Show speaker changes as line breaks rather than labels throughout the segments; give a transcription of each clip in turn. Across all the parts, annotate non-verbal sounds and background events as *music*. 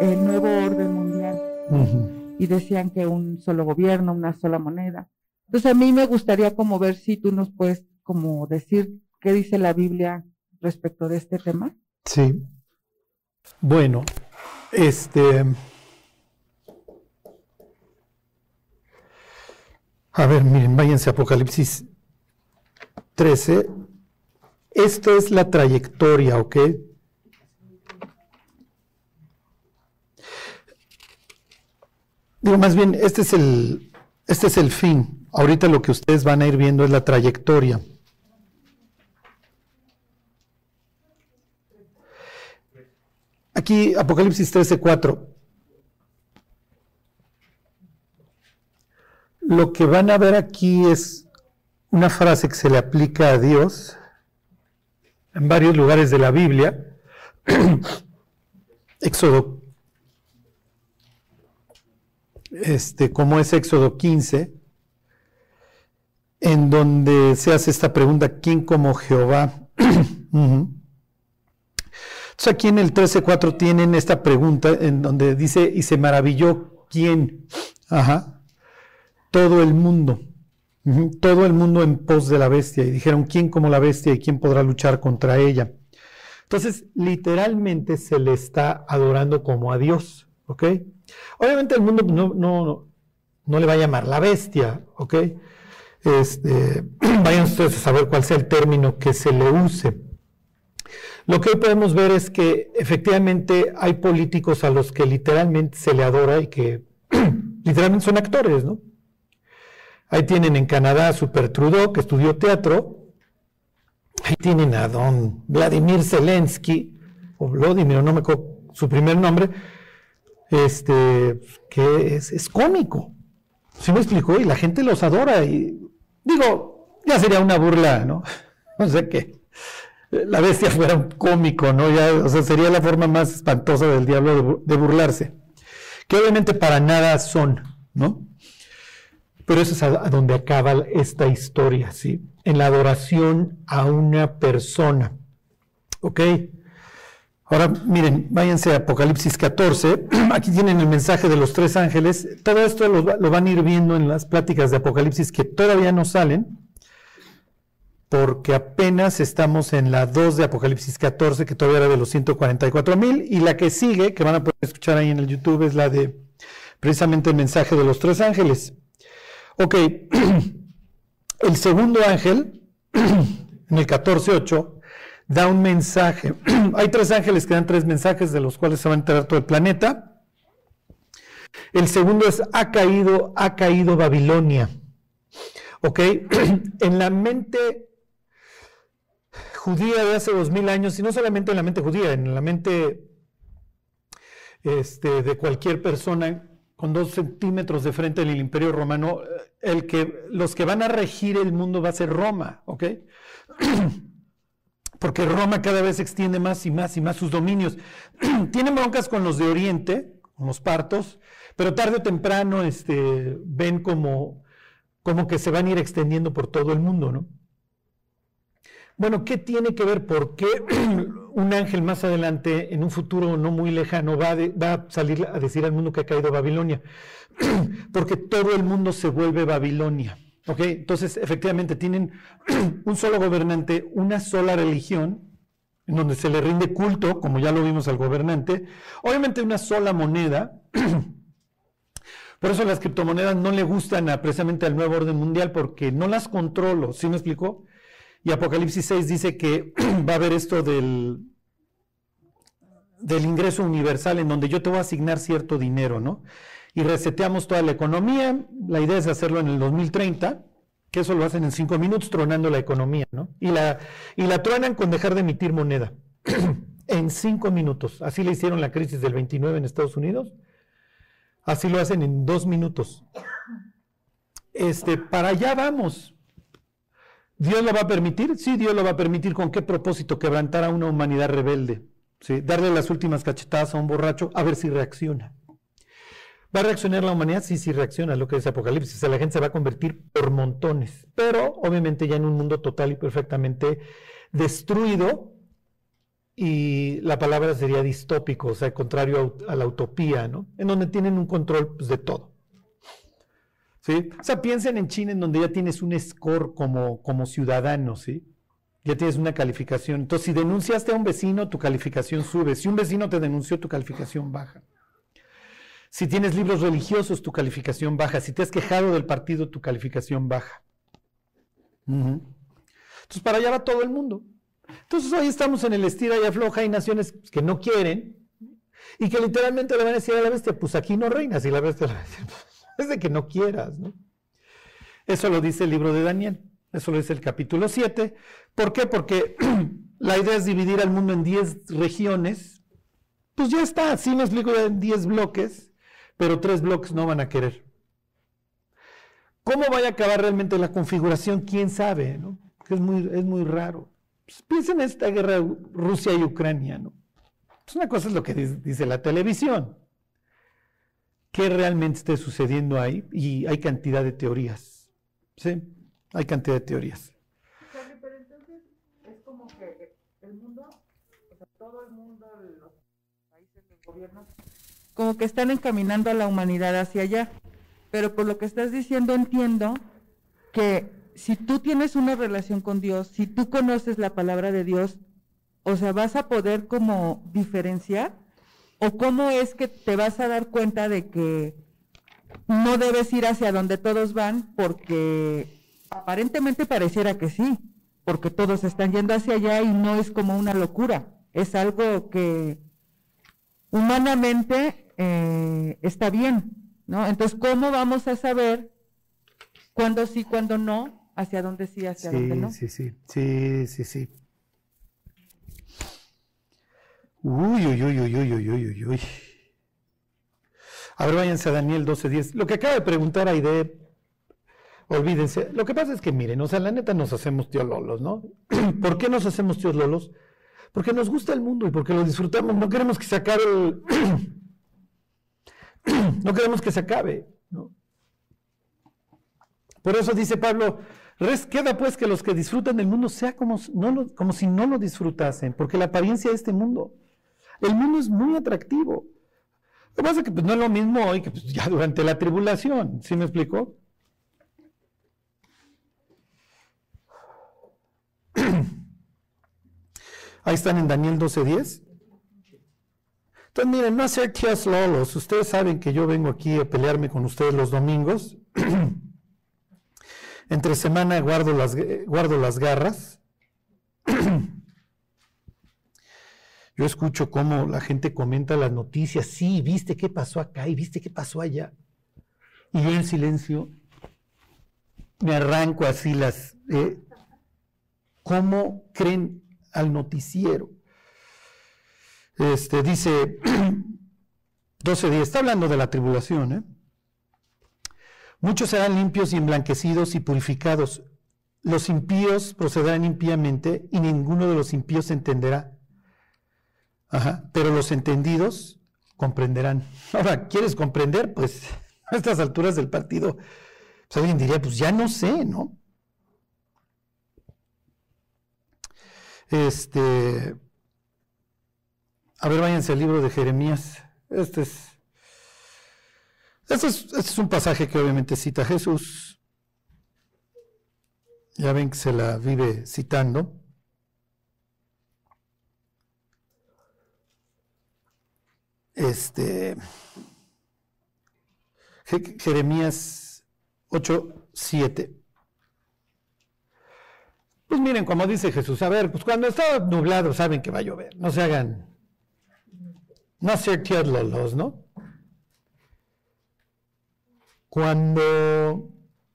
el nuevo orden mundial. Y decían que un solo gobierno, una sola moneda. Entonces a mí me gustaría como ver si tú nos puedes como decir qué dice la Biblia respecto de este tema.
Sí. Bueno, este... A ver, miren, váyanse a Apocalipsis 13. Esto es la trayectoria, ¿ok? Digo, más bien, este es el, este es el fin. Ahorita lo que ustedes van a ir viendo es la trayectoria. Aquí, Apocalipsis 13, 4. Lo que van a ver aquí es una frase que se le aplica a Dios en varios lugares de la Biblia. *clears throat* Éxodo, este, como es Éxodo 15, en donde se hace esta pregunta, ¿quién como Jehová? *clears throat* Entonces aquí en el 13.4 tienen esta pregunta en donde dice, y se maravilló, ¿quién? Ajá todo el mundo, todo el mundo en pos de la bestia. Y dijeron, ¿quién como la bestia y quién podrá luchar contra ella? Entonces, literalmente se le está adorando como a Dios, ¿ok? Obviamente el mundo no, no, no le va a llamar la bestia, ¿ok? Este, *clears throat* vayan ustedes a saber cuál sea el término que se le use. Lo que hoy podemos ver es que efectivamente hay políticos a los que literalmente se le adora y que *clears throat* literalmente son actores, ¿no? Ahí tienen en Canadá a Super Trudeau, que estudió teatro. Ahí tienen a don Vladimir Zelensky, o Vladimir, no me acuerdo su primer nombre, este, que es, cómico. ¿Sí me explicó? Y la gente los adora. Y digo, ya sería una burla, ¿no? No sé qué. La bestia fuera un cómico, ¿no? Ya, o sea, sería la forma más espantosa del diablo de burlarse. Que obviamente para nada son, ¿no? Pero eso es a, donde acaba esta historia, ¿sí? En la adoración a una persona. ¿Ok? Ahora, miren, váyanse a Apocalipsis 14. *clears throat* Aquí tienen el mensaje de los tres ángeles. Todo esto lo, van a ir viendo en las pláticas de Apocalipsis que todavía no salen, porque apenas estamos en la 2 de Apocalipsis 14, que todavía era de los 144 mil, y la que sigue, que van a poder escuchar ahí en el YouTube, es la de precisamente el mensaje de los tres ángeles. Ok, *clears throat* el segundo ángel, *clears throat* en el 14.8, da un mensaje. *clears throat* Hay tres ángeles que dan tres mensajes de los cuales se va a enterar todo el planeta. El segundo es, ha caído, ha caído Babilonia. ¿Ok? *clears throat* en la mente judía de hace dos mil años, y no solamente en la mente judía, en la mente este, de cualquier persona con dos centímetros de frente del imperio romano, el que, los que van a regir el mundo va a ser Roma, ¿ok? *clears throat* Porque Roma cada vez extiende más y más y más sus dominios. *clears throat* Tienen broncas con los de Oriente, con los partos, pero tarde o temprano este, ven como, como que se van a ir extendiendo por todo el mundo, ¿no? Bueno, ¿qué tiene que ver? ¿Por qué *clears throat* un ángel más adelante, en un futuro no muy lejano, va, a salir a decir al mundo que ha caído Babilonia? *clears throat* Porque todo el mundo se vuelve Babilonia. ¿Ok? Entonces, efectivamente, tienen *clears throat* un solo gobernante, una sola religión, en donde se le rinde culto, como ya lo vimos al gobernante, obviamente una sola moneda. *clears throat* Por eso las criptomonedas no le gustan precisamente al nuevo orden mundial, porque no las controlo. ¿Sí me explicó? Y Apocalipsis 6 dice que *clears throat* va a haber esto del, del ingreso universal en donde yo te voy a asignar cierto dinero, ¿no? Y reseteamos toda la economía. La idea es hacerlo en el 2030, que eso lo hacen en cinco minutos tronando la economía, ¿no? Y la, y la truenan con dejar de emitir moneda. *clears throat* en cinco minutos. Así le hicieron la crisis del 29 en Estados Unidos. Así lo hacen en dos minutos. Este, para allá vamos. ¿Dios lo va a permitir? Sí, Dios lo va a permitir. ¿Con qué propósito? Quebrantar a una humanidad rebelde. ¿sí? Darle las últimas cachetadas a un borracho a ver si reacciona. ¿Va a reaccionar la humanidad? Sí, sí reacciona, lo que dice Apocalipsis. O sea, la gente se va a convertir por montones. Pero obviamente ya en un mundo total y perfectamente destruido. y la palabra sería distópico, o sea, contrario a, la utopía, ¿no? En donde tienen un control pues, de todo. ¿Sí? O sea, piensen en China en donde ya tienes un score como, como ciudadano, ¿sí? Ya tienes una calificación. Entonces, si denunciaste a un vecino, tu calificación sube. Si un vecino te denunció, tu calificación baja. Si tienes libros religiosos, tu calificación baja. Si te has quejado del partido, tu calificación baja. Entonces, para allá va todo el mundo. Entonces, hoy estamos en el estira y afloja. Hay naciones que no quieren y que literalmente le van a decir a la bestia, pues aquí no reinas. Y la bestia pues, es de que no quieras, ¿no? Eso lo dice el libro de Daniel. Eso lo dice el capítulo 7. ¿Por qué? Porque *clears throat* la idea es dividir al mundo en 10 regiones. Pues ya está, sí me explico, en 10 bloques, pero tres bloques no van a querer. ¿Cómo vaya a acabar realmente la configuración? ¿Quién sabe? ¿no? Que es muy, es muy raro. Pues piensen en esta guerra Rusia y Ucrania. ¿no? Pues una cosa es lo que dice la televisión. ¿Qué realmente esté sucediendo ahí? Y hay cantidad de teorías. ¿Sí? Hay cantidad de teorías.
pero entonces es como que el mundo, o sea, todo el mundo, los países, los gobiernos, como que están encaminando a la humanidad hacia allá. Pero por lo que estás diciendo entiendo que si tú tienes una relación con Dios, si tú conoces la palabra de Dios, o sea, vas a poder como diferenciar o cómo es que te vas a dar cuenta de que no debes ir hacia donde todos van porque Aparentemente pareciera que sí, porque todos están yendo hacia allá y no es como una locura, es algo que humanamente eh, está bien, ¿no? Entonces, ¿cómo vamos a saber cuándo sí, cuándo no, hacia dónde sí, hacia dónde no?
Sí, sí, sí, sí, sí. Uy, uy, uy, uy, uy, uy, uy, uy. A ver, váyanse a Daniel 12.10. Lo que acaba de preguntar Aide Olvídense. Lo que pasa es que, miren, o sea, la neta nos hacemos tío lolos, ¿no? *clears throat* ¿Por qué nos hacemos tíos lolos? Porque nos gusta el mundo y porque lo disfrutamos. No queremos que se acabe el... *clears throat* *clears throat* no queremos que se acabe, ¿no? Por eso dice Pablo, queda pues que los que disfrutan del mundo sea como, no como si no lo disfrutasen, porque la apariencia de este mundo, el mundo es muy atractivo. Lo que pasa es que pues, no es lo mismo hoy que pues, ya durante la tribulación, ¿sí me explico? *clears throat* Ahí están en Daniel 12:10. Entonces, miren, no hacer tías lolos. Ustedes saben que yo vengo aquí a pelearme con ustedes los domingos. *clears throat* Entre semana guardo las, guardo las garras. *clears throat* yo escucho cómo la gente comenta las noticias. Sí, viste qué pasó acá y viste qué pasó allá. Y yo en silencio me arranco así las... Eh, ¿Cómo creen al noticiero? Este, dice *clears throat* 12 días, está hablando de la tribulación, ¿eh? Muchos serán limpios y emblanquecidos y purificados. Los impíos procederán impíamente y ninguno de los impíos entenderá. Ajá, pero los entendidos comprenderán. *laughs* Ahora, ¿quieres comprender? Pues *laughs* a estas alturas del partido, pues alguien diría, pues ya no sé, ¿no? Este, a ver, váyanse al libro de Jeremías. Este es, este es, este es un pasaje que obviamente cita Jesús. Ya ven que se la vive citando. Este Jeremías 8, 7. Pues miren, como dice Jesús, a ver, pues cuando está nublado saben que va a llover, no se hagan, no se los, ¿no? Cuando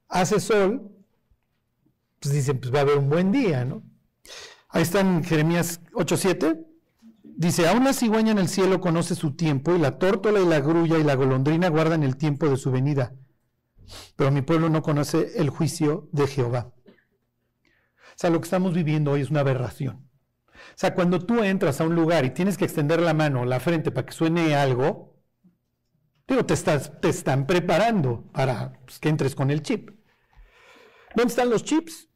hace sol, pues dicen, pues va a haber un buen día, ¿no? Ahí está en Jeremías 8:7. Dice, aún la cigüeña en el cielo conoce su tiempo, y la tórtola y la grulla y la golondrina guardan el tiempo de su venida. Pero mi pueblo no conoce el juicio de Jehová. O sea, lo que estamos viviendo hoy es una aberración. O sea, cuando tú entras a un lugar y tienes que extender la mano o la frente para que suene algo, digo, te, están preparando para pues, que entres con el chip. ¿Dónde están los chips?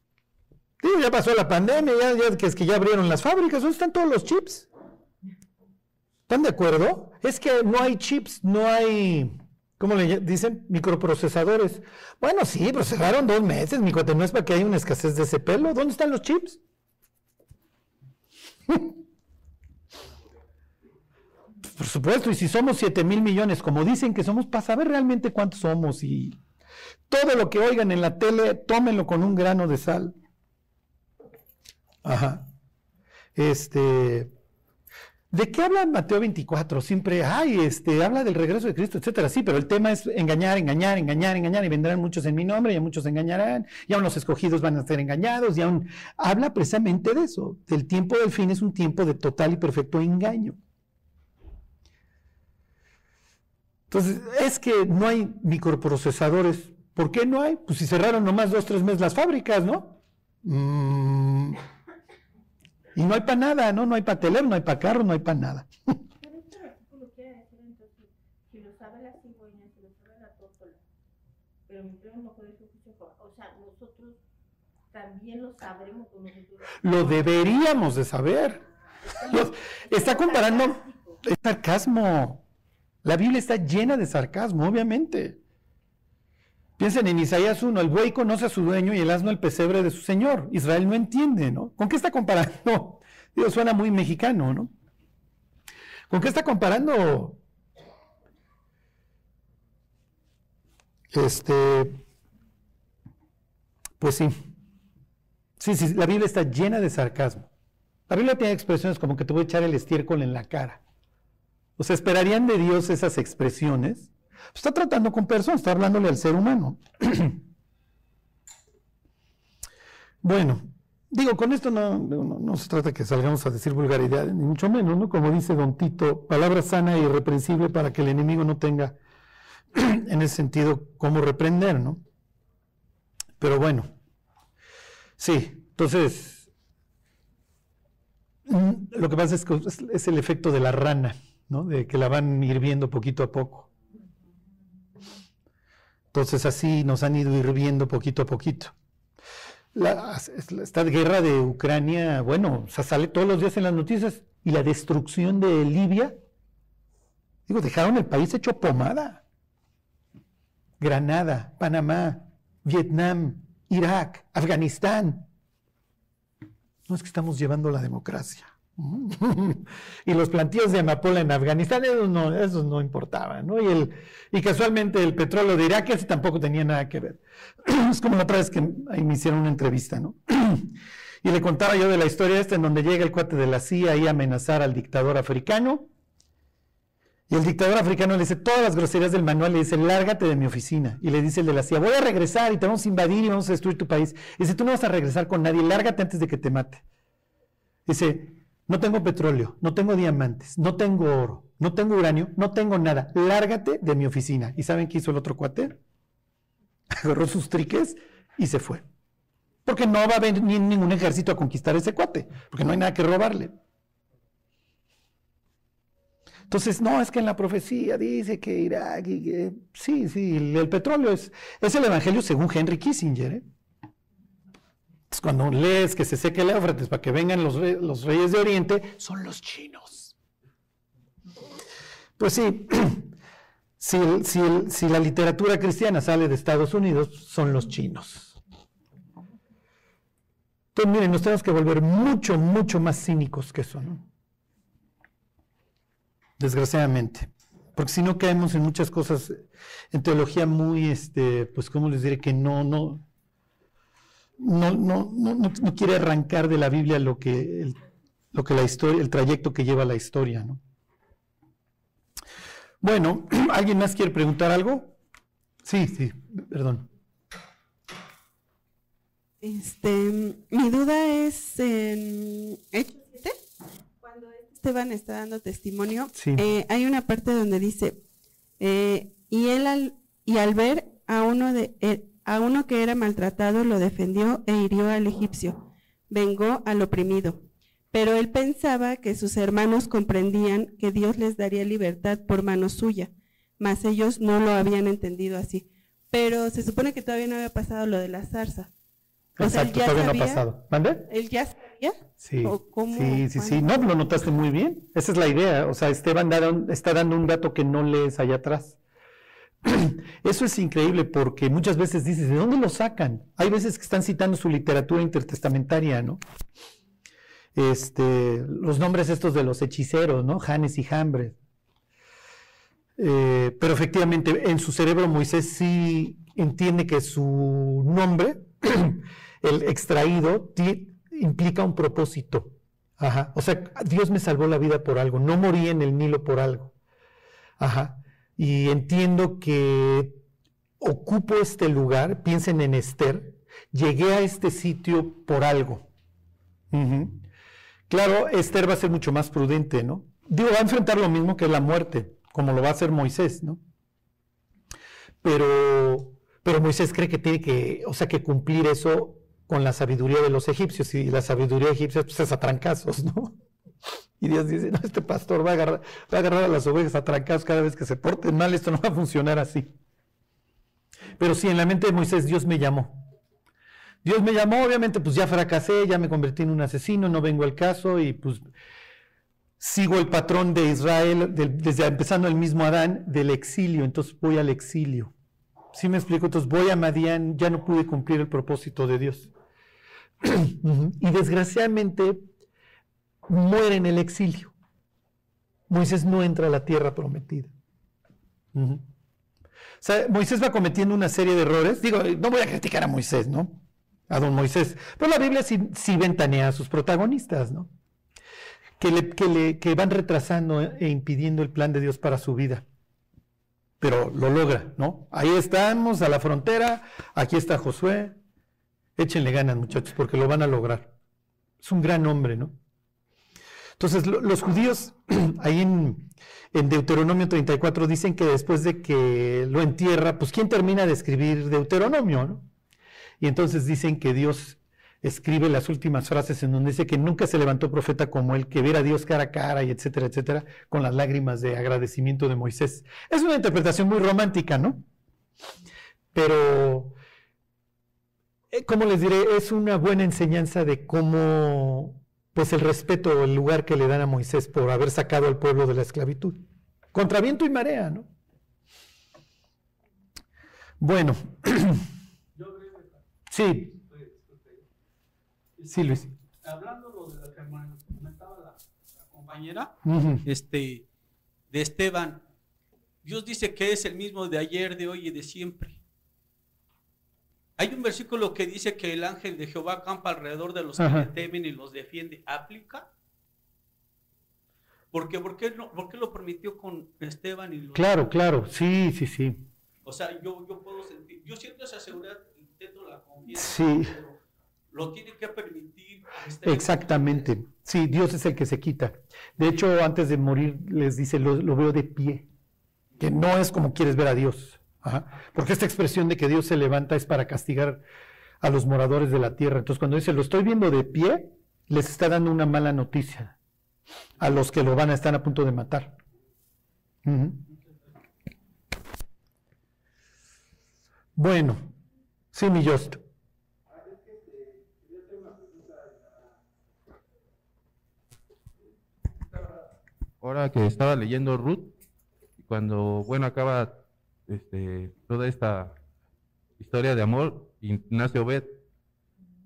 Digo, ya pasó la pandemia, ya, que es que ya abrieron las fábricas, ¿dónde están todos los chips? ¿Están de acuerdo? Es que no hay chips, no hay, ¿cómo le dicen? Microprocesadores. Bueno, sí, pero cerraron dos meses, mi cuate, no es para que haya una escasez de ese pelo. ¿Dónde están los chips? *laughs* Por supuesto, y si somos 7 mil millones, como dicen que somos, para saber realmente cuántos somos y todo lo que oigan en la tele, tómenlo con un grano de sal. Ajá. Este, ¿De qué habla Mateo 24? Siempre, ay, este, habla del regreso de Cristo, etcétera. Sí, pero el tema es engañar, engañar, engañar, engañar, y vendrán muchos en mi nombre, y a muchos engañarán, y aún los escogidos van a ser engañados, y aún habla precisamente de eso. El tiempo del fin es un tiempo de total y perfecto engaño. Entonces, es que no hay microprocesadores. ¿Por qué no hay? Pues si cerraron nomás dos, tres meses las fábricas, ¿no? Mm. Y no hay para nada, ¿no? No hay para teléfono, no hay para carro, no hay para nada. *laughs*
También sabremos con nosotros.
Lo deberíamos de saber. está comparando, es sarcasmo. La Biblia está llena de sarcasmo, obviamente. Piensen en Isaías 1, el buey conoce a su dueño y el asno el pesebre de su señor. Israel no entiende, ¿no? ¿Con qué está comparando? *laughs* Dios suena muy mexicano, ¿no? ¿Con qué está comparando? Este, pues sí. Sí, sí, la Biblia está llena de sarcasmo. La Biblia tiene expresiones como que te voy a echar el estiércol en la cara. O sea, esperarían de Dios esas expresiones. Está tratando con personas, está hablándole al ser humano. *clears throat* bueno, digo, con esto no, no, se trata que salgamos a decir vulgaridad, ni mucho menos, ¿no? Como dice don Tito, palabra sana e irreprensible para que el enemigo no tenga, *clears throat* en ese sentido, cómo reprender, ¿no? Pero bueno, sí, entonces, mm, lo que pasa es que es el efecto de la rana. De que la van hirviendo poquito a poco. Entonces así nos han ido hirviendo poquito a poquito. esta guerra de Ucrania, bueno, sale todos los días en las noticias y la destrucción de Libia, digo, dejaron el país hecho pomada. Granada, Panamá, Vietnam, Irak, Afganistán. No es que estamos llevando la democracia. *laughs* y los plantíos de amapola en Afganistán, esos no, esos no importaban, ¿no? Y, y casualmente el petróleo de Irak, ese tampoco tenía nada que ver. *clears throat* es como la otra vez que me hicieron una entrevista, ¿no? *clears throat* y le contaba yo de la historia esta en donde llega el cuate de la CIA a amenazar al dictador africano. Y el dictador africano le dice todas las groserías del manual, le dice, lárgate de mi oficina. Y le dice el de la CIA, voy a regresar y te vamos a invadir y vamos a destruir tu país. Y dice, tú no vas a regresar con nadie, lárgate antes de que te mate. Dice, no tengo petróleo, no tengo diamantes, no tengo oro, no tengo uranio, no tengo nada. Lárgate de mi oficina. ¿Y saben qué hizo el otro cuate? *laughs* Agarró sus triques y se fue. Porque no va a venir ningún ejército a conquistar ese cuate, porque no hay nada que robarle. Entonces, no, es que en la profecía dice que Irak, sí, sí, el, petróleo es, es el evangelio según Henry Kissinger. ¿eh? Cuando lees que se seque el Éufrates para que vengan los, los reyes de Oriente, son los chinos. Pues sí, *clears throat* si, si, la literatura cristiana sale de Estados Unidos, son los chinos. Entonces, miren, nos tenemos que volver mucho, mucho más cínicos que eso, ¿no? Desgraciadamente. Porque si no caemos en muchas cosas, en teología muy, este, pues, ¿cómo les diré? Que no, no, no, no, no, no, quiere arrancar de la Biblia lo que, el, lo que la historia, el trayecto que lleva la historia, ¿no? Bueno, *clears throat* ¿alguien más quiere preguntar algo? Sí, sí, perdón.
Este, mi duda es en Hechos cuando Esteban está dando testimonio, eh, hay una parte donde dice, eh, y él al, y al ver a uno de, eh, a uno que era maltratado lo defendió e hirió al egipcio, vengó al oprimido. Pero él pensaba que sus hermanos comprendían que Dios les daría libertad por mano suya, mas ellos no lo habían entendido así. Pero se supone que todavía no había pasado lo de la zarza.
Exacto, todavía no ha pasado. ¿Mande?
¿Él ya sabía?
Sí, sí, sí, sí. No, lo notaste muy bien. Esa es la idea. O sea, Esteban está dando un dato que no lees allá atrás. *clears throat* Eso es increíble porque muchas veces dices, ¿de dónde lo sacan? Hay veces que están citando su literatura intertestamentaria, ¿no? Este, los nombres estos de los hechiceros, ¿no? Janes y Jambres. Eh, pero efectivamente, en su cerebro Moisés sí entiende que su nombre, *clears throat* el extraído, implica un propósito. Ajá. O sea, Dios me salvó la vida por algo, no morí en el Nilo por algo. Ajá y entiendo que ocupo este lugar, piensen en Esther, llegué a este sitio por algo. Claro, Esther va a ser mucho más prudente, ¿no? Digo, va a enfrentar lo mismo que la muerte, como lo va a hacer Moisés, ¿no? Pero, pero Moisés cree que tiene que, o sea, que cumplir eso con la sabiduría de los egipcios, y la sabiduría egipcia pues, es a trancazos, ¿no? Y Dios dice, no, este pastor va a agarrar, va a, agarrar a las ovejas a trancados cada vez que se porten mal, esto no va a funcionar así. Pero sí, en la mente de Moisés Dios me llamó. Dios me llamó, obviamente, pues ya fracasé, ya me convertí en un asesino, no vengo al caso y pues sigo el patrón de Israel, desde empezando el mismo Adán, del exilio, entonces voy al exilio. ¿Sí me explico? Entonces voy a Madián, ya no pude cumplir el propósito de Dios. *clears throat* y desgraciadamente muere en el exilio. Moisés no entra a la tierra prometida. o sea, Moisés va cometiendo una serie de errores. Digo, no voy a criticar a Moisés, ¿no? A don Moisés. Pero la Biblia sí, ventanea a sus protagonistas, ¿no? Que, le, que, le, que van retrasando e impidiendo el plan de Dios para su vida. Pero lo logra, ¿no? Ahí estamos, a la frontera. Aquí está Josué. Échenle ganas, muchachos, porque lo van a lograr. Es un gran hombre, ¿no? Entonces, los judíos *clears throat* ahí en, Deuteronomio 34 dicen que después de que lo entierra, pues ¿quién termina de escribir Deuteronomio? ¿no? Y entonces dicen que Dios escribe las últimas frases en donde dice que nunca se levantó profeta como él, que viera a Dios cara a cara y etcétera, etcétera, con las lágrimas de agradecimiento de Moisés. Es una interpretación muy romántica, ¿no? Pero, eh, como les diré, es una buena enseñanza de cómo pues el respeto o el lugar que le dan a Moisés por haber sacado al pueblo de la esclavitud. Contra viento y marea, ¿no? Bueno. *clears throat* sí. Sí, Luis.
Hablando de lo que comentaba la, compañera, este, de Esteban, Dios dice que es el mismo de ayer, de hoy y de siempre. Hay un versículo que dice que el ángel de Jehová acampa alrededor de los que le temen y los defiende. ¿Aplica? Porque, ¿por, qué no, ¿Por qué lo permitió con Esteban y los
Claro, claro, sí, sí, sí.
O sea, yo, yo puedo sentir, yo siento esa seguridad, intento la confianza,
sí.
pero lo tiene que permitir.
Exactamente, sí, Dios es el que se quita. De hecho, antes de morir les dice, lo veo de pie, que no es como quieres ver a Dios. Porque esta expresión de que Dios se levanta es para castigar a los moradores de la tierra. Entonces cuando dice, lo estoy viendo de pie, les está dando una mala noticia a los que lo van a estar a punto de matar. Bueno, sí, mi Just.
Ahora que estaba leyendo Ruth, cuando, bueno, acaba este, toda esta historia de amor nace Obed.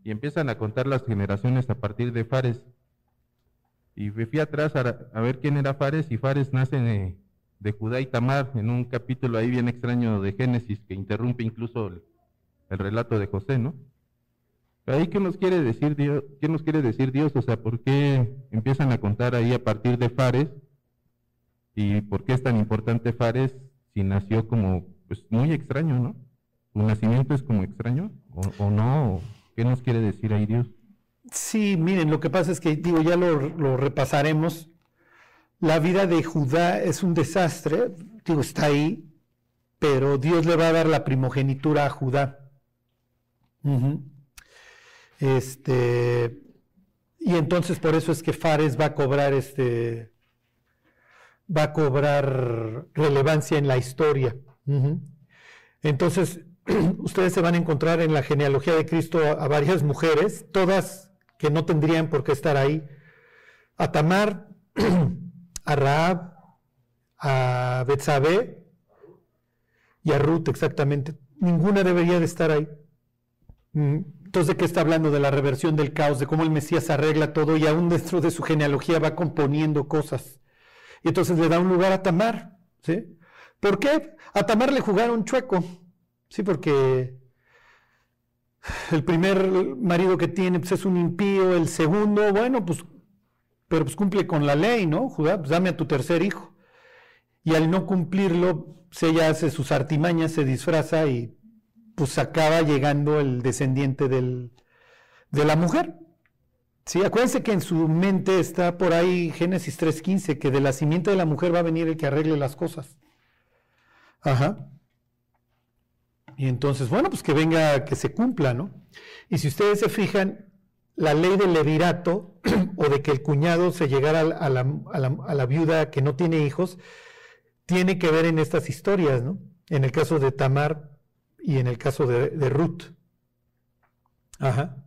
Y empiezan a contar las generaciones a partir de Fares. Y me fui atrás a, ver quién era Fares y Fares nace de, Judá y Tamar en un capítulo ahí bien extraño de Génesis que interrumpe incluso el, relato de José, ¿no? ahí qué nos quiere decir Dios, qué nos quiere decir Dios, o sea, ¿por qué empiezan a contar ahí a partir de Fares? ¿Y por qué es tan importante Fares si nació como, pues muy extraño, ¿no? ¿Su nacimiento es como extraño o, no? ¿Qué nos quiere decir ahí Dios?
Sí, miren, lo que pasa es que, digo, ya lo, repasaremos. La vida de Judá es un desastre, digo, está ahí, pero Dios le va a dar la primogenitura a Judá. Este, y entonces por eso es que Fares va a cobrar este, va a cobrar relevancia en la historia. Entonces, *clears throat* ustedes se van a encontrar en la genealogía de Cristo a, varias mujeres, todas que no tendrían por qué estar ahí. A Tamar, *clears throat* a Raab, a Betsabé y a Ruth exactamente. Ninguna debería de estar ahí. Mm, entonces, ¿de qué está hablando? De la reversión del caos, de cómo el Mesías arregla todo y aún dentro de su genealogía va componiendo cosas. Y entonces le da un lugar a Tamar. ¿sí? ¿Por qué? A Tamar le jugaron chueco. Sí, porque el primer marido que tiene pues, es un impío, el segundo, bueno, pues, pero pues cumple con la ley, ¿no? Judá, pues dame a tu tercer hijo. Y al no cumplirlo, pues, ella hace sus artimañas, se disfraza y pues acaba llegando el descendiente del, de la mujer. Sí, acuérdense que en su mente está por ahí Génesis 3.15, que de la simiente de la mujer va a venir el que arregle las cosas. Ajá. Y entonces, bueno, pues que venga, que se cumpla, ¿no? Y si ustedes se fijan, la ley del levirato, *clears throat* o de que el cuñado se llegara a la, a la viuda que no tiene hijos, tiene que ver en estas historias, ¿no? En el caso de Tamar y en el caso de, Ruth. Ajá.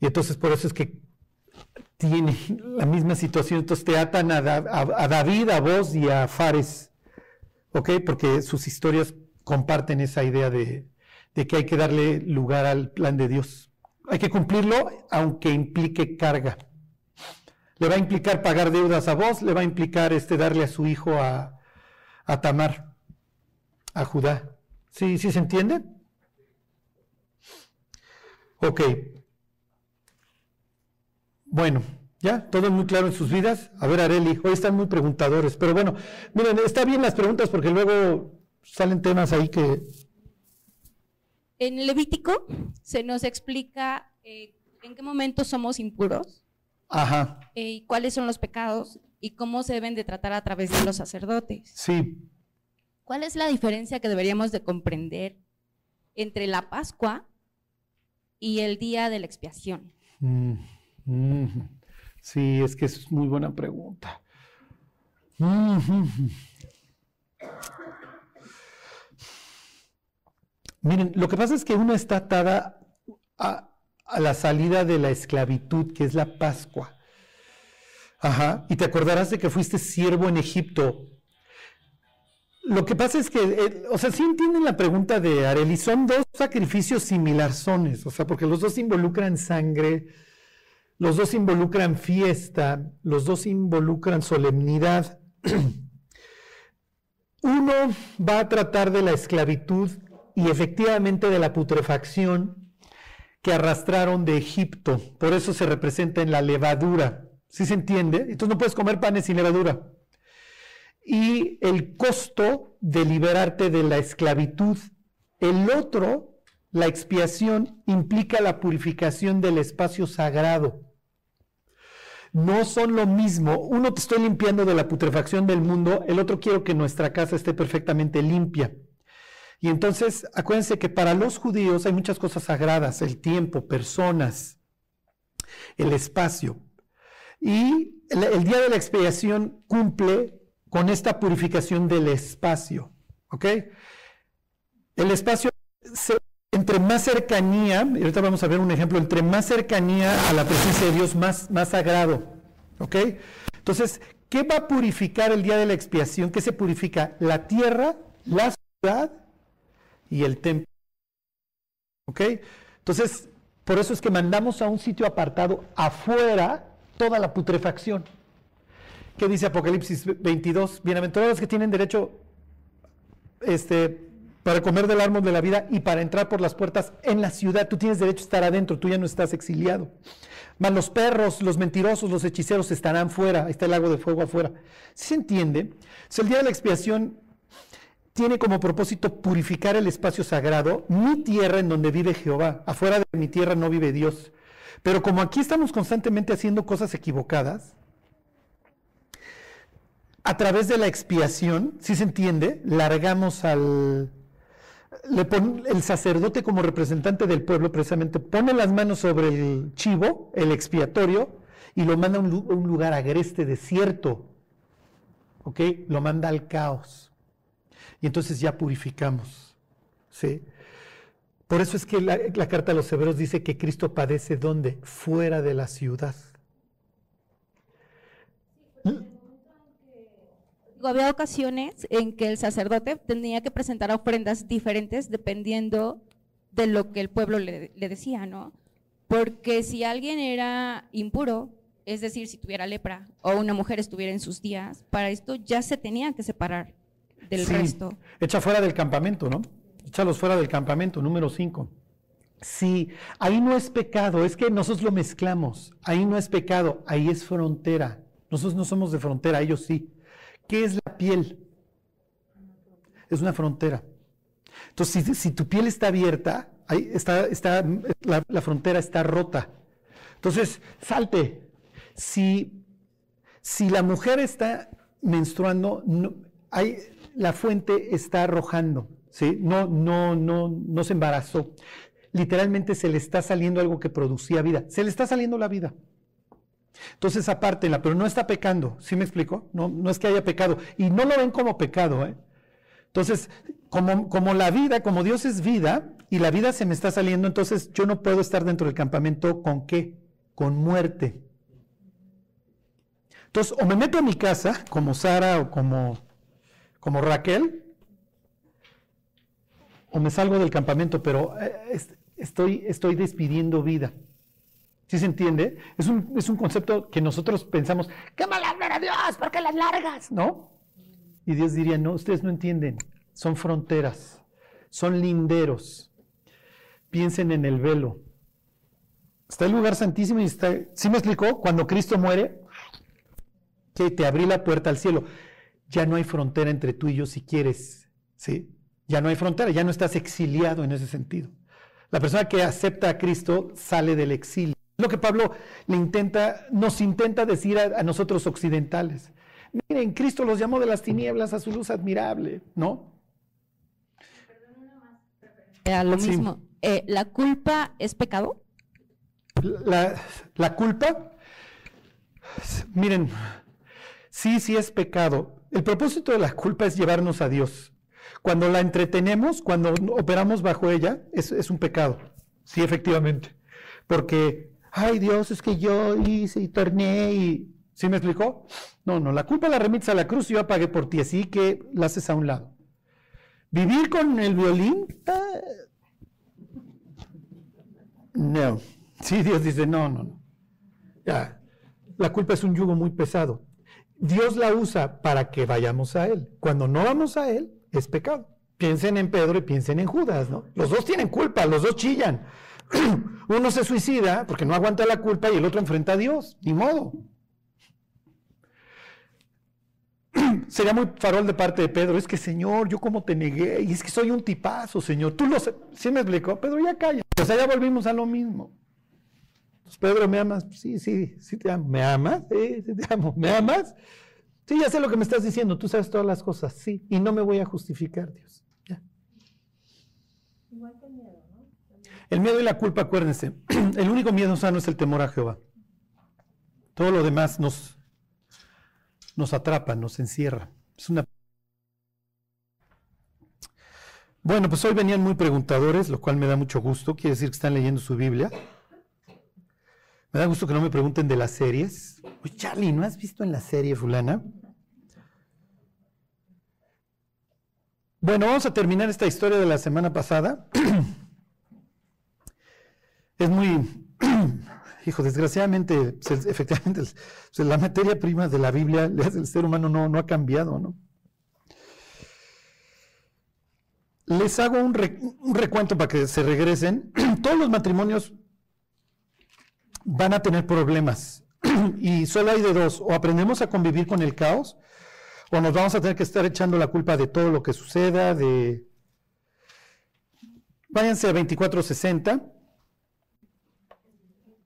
Y entonces por eso es que tiene la misma situación. Entonces te atan a, David, a vos y a Fares. ¿Ok? Porque sus historias comparten esa idea de, que hay que darle lugar al plan de Dios. Hay que cumplirlo aunque implique carga. Le va a implicar pagar deudas a vos, le va a implicar este, darle a su hijo a, a Tamar, a Judá. ¿Sí, sí se entiende? Ok. Bueno, ¿ya? ¿Todo muy claro en sus vidas? A ver, Areli, hoy están muy preguntadores, pero bueno, miren, está bien las preguntas porque luego salen temas ahí que...
En Levítico se nos explica eh, en qué momento somos impuros.
Ajá.
Eh, y cuáles son los pecados y cómo se deben de tratar a través de los sacerdotes.
Sí.
¿Cuál es la diferencia que deberíamos de comprender entre la Pascua y el día de la expiación?
Mm. Sí, es que es muy buena pregunta. Miren, lo que pasa es que uno está atada a, a la salida de la esclavitud, que es la Pascua. Ajá, y te acordarás de que fuiste siervo en Egipto. Lo que pasa es que, eh, o sea, sí entienden la pregunta de Areli, son dos sacrificios similarzones, o sea, porque los dos involucran sangre, los dos involucran fiesta, los dos involucran solemnidad. *clears throat* Uno va a tratar de la esclavitud y efectivamente de la putrefacción que arrastraron de Egipto, por eso se representa en la levadura. ¿Sí se entiende? Entonces no puedes comer panes sin levadura. Y el costo de liberarte de la esclavitud. El otro, la expiación, implica la purificación del espacio sagrado. No son lo mismo. Uno te estoy limpiando de la putrefacción del mundo, el otro quiero que nuestra casa esté perfectamente limpia. Y entonces, acuérdense que para los judíos hay muchas cosas sagradas, el tiempo, personas, el espacio. Y el, día de la expiación cumple con esta purificación del espacio. ¿Ok? El espacio, entre más cercanía, y ahorita vamos a ver un ejemplo, entre más cercanía a la presencia de Dios, más, más sagrado. ¿Ok? Entonces, ¿qué va a purificar el día de la expiación? ¿Qué se purifica? La tierra, la ciudad y el templo. ¿Ok? Entonces, por eso es que mandamos a un sitio apartado afuera toda la putrefacción. ¿Qué dice Apocalipsis 22? Bienaventurados que tienen derecho este, para comer del árbol de la vida y para entrar por las puertas en la ciudad. Tú tienes derecho a estar adentro, tú ya no estás exiliado. Mas los perros, los mentirosos, los hechiceros estarán fuera. Ahí está el lago de fuego afuera. se entiende? el día de la expiación tiene como propósito purificar el espacio sagrado, mi tierra en donde vive Jehová. Afuera de mi tierra no vive Dios. Pero como aquí estamos constantemente haciendo cosas equivocadas, a través de la expiación, si se entiende, largamos al... Le el sacerdote como representante del pueblo precisamente pone las manos sobre el chivo, el expiatorio, y lo manda a un, lugar agreste, desierto. ¿Ok? Lo manda al caos. Y entonces ya purificamos. ¿Sí? Por eso es que la, carta a los hebreos dice que Cristo padece ¿dónde? Fuera de la ciudad.
Había ocasiones en que el sacerdote tenía que presentar ofrendas diferentes dependiendo de lo que el pueblo le, le decía, ¿no? Porque si alguien era impuro, es decir, si tuviera lepra o una mujer estuviera en sus días, para esto ya se tenía que separar del resto.
Echa fuera del campamento, ¿no? Échalos fuera del campamento, número 5. Sí, ahí no es pecado, es que nosotros lo mezclamos. Ahí no es pecado, ahí es frontera. Nosotros no somos de frontera, ellos sí. ¿Qué es la piel? Es una frontera. Entonces, si, tu piel está abierta, ahí está, está la, frontera está rota. Entonces, salte, si, si la mujer está menstruando, la fuente está arrojando, ¿sí? No, no, no, no se embarazó. Literalmente se le está saliendo algo que producía vida. Se le está saliendo la vida. Entonces apártenla, pero no está pecando, ¿sí me explico? No, no es que haya pecado. Y no lo ven como pecado, ¿eh? Entonces, como, como la vida, como Dios es vida, y la vida se me está saliendo, entonces yo no puedo estar dentro del campamento con qué? Con muerte. Entonces, o me meto a mi casa, como Sara o como, como Raquel, o me salgo del campamento, pero eh, estoy, estoy despidiendo vida. ¿Sí se entiende? Es un, es un concepto que nosotros pensamos, ¡qué mal a Dios! ¿Por qué las largas? ¿No? Y Dios diría, no, ustedes no entienden. Son fronteras, son linderos. Piensen en el velo. Está el lugar santísimo y está... ¿Sí me explicó? Cuando Cristo muere, que te abrí la puerta al cielo. Ya no hay frontera entre tú y yo si quieres, ¿sí? Ya no hay frontera, ya no estás exiliado en ese sentido. La persona que acepta a Cristo sale del exilio. Lo que Pablo le intenta, nos intenta decir a, nosotros occidentales. Miren, Cristo los llamó de las tinieblas a su luz admirable, ¿no?
lo mismo. Eh, ¿La culpa es pecado?
La, la culpa, miren, Sí, sí es pecado. El propósito de la culpa es llevarnos a Dios. Cuando la entretenemos, cuando operamos bajo ella, es, un pecado. Sí, efectivamente. Porque, ay Dios, es que yo hice y torné y... ¿Sí me explicó? No, no, la culpa la remites a la cruz y yo pagué por ti, así que la haces a un lado. Vivir con el violín, ah, no. Sí, Dios dice, no, no, no. Ya, la culpa es un yugo muy pesado. Dios la usa para que vayamos a Él. Cuando no vamos a Él, es pecado. Piensen en Pedro y piensen en Judas, ¿no? Los dos tienen culpa, los dos chillan. *clears throat* Uno se suicida porque no aguanta la culpa y el otro enfrenta a Dios, ni modo. *clears throat* Sería muy farol de parte de Pedro, es que Señor, yo como te negué, y es que soy un tipazo, Señor, tú lo sé, ¿sí me explicó? Pedro, ya calla, pues allá volvimos a lo mismo. Pedro, ¿me amas? Sí, sí, sí te amo. ¿Me amas? Sí, sí te amo. ¿Me amas? Sí, ya sé lo que me estás diciendo. Tú sabes todas las cosas. Sí, y no me voy a justificar, Dios. Ya. Igual que el miedo, ¿no? El miedo y la culpa, acuérdense. *clears throat* El único miedo sano es el temor a Jehová. Todo lo demás nos, nos atrapa, nos encierra. Es una bueno, pues hoy venían muy preguntadores, lo cual me da mucho gusto. Quiere decir que están leyendo su Biblia. Me da gusto que no me pregunten de las series. Oye, Charlie, ¿no has visto en la serie fulana? Bueno, vamos a terminar esta historia de la semana pasada. *clears throat* es muy, *clears throat* hijo, desgraciadamente, efectivamente, la materia prima de la Biblia, *laughs* el ser humano no, no ha cambiado, ¿no? Les hago un, un recuento para que se regresen. *clears throat* Todos los matrimonios van a tener problemas. *clears throat* y solo hay de dos, o aprendemos a convivir con el caos, o nos vamos a tener que estar echando la culpa de todo lo que suceda, de... Váyanse a 2460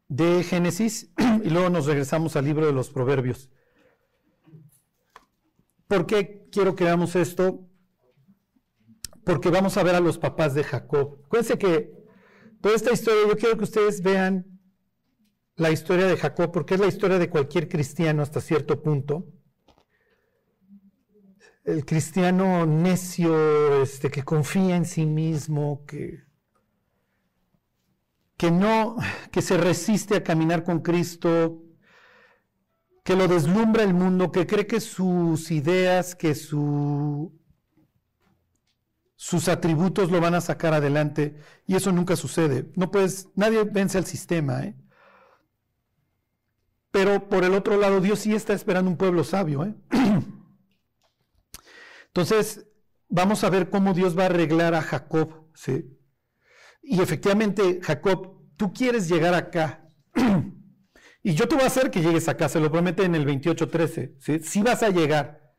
de Génesis *clears throat* y luego nos regresamos al libro de los Proverbios. ¿Por qué quiero que veamos esto? Porque vamos a ver a los papás de Jacob. Acuérdense que toda esta historia yo quiero que ustedes vean la historia de Jacob, porque es la historia de cualquier cristiano hasta cierto punto. El cristiano necio, este, que confía en sí mismo, que que no, que se resiste a caminar con Cristo, que lo deslumbra el mundo, que cree que sus ideas, que su, sus atributos lo van a sacar adelante, y eso nunca sucede. No puedes, nadie vence al sistema, ¿eh? Pero por el otro lado, Dios sí está esperando un pueblo sabio, ¿eh? *clears throat* Entonces, vamos a ver cómo Dios va a arreglar a Jacob, ¿sí? Y efectivamente, Jacob, tú quieres llegar acá. *clears throat* y yo te voy a hacer que llegues acá, se lo promete en el 28.13. ¿sí? vas a llegar,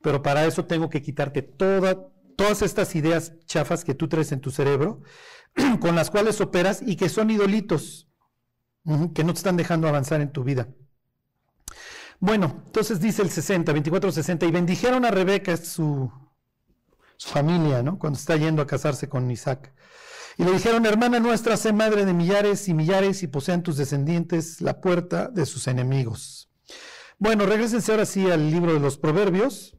pero para eso tengo que quitarte toda, todas estas ideas chafas que tú traes en tu cerebro, *clears throat* con las cuales operas y que son idolitos, que no te están dejando avanzar en tu vida. Bueno, entonces dice el 60, 24-60, y bendijeron a Rebeca, su, su familia, ¿no? Cuando está yendo a casarse con Isaac. Y le dijeron, hermana nuestra, sé madre de millares y millares y posean tus descendientes la puerta de sus enemigos. Bueno, regresense ahora sí al libro de los Proverbios,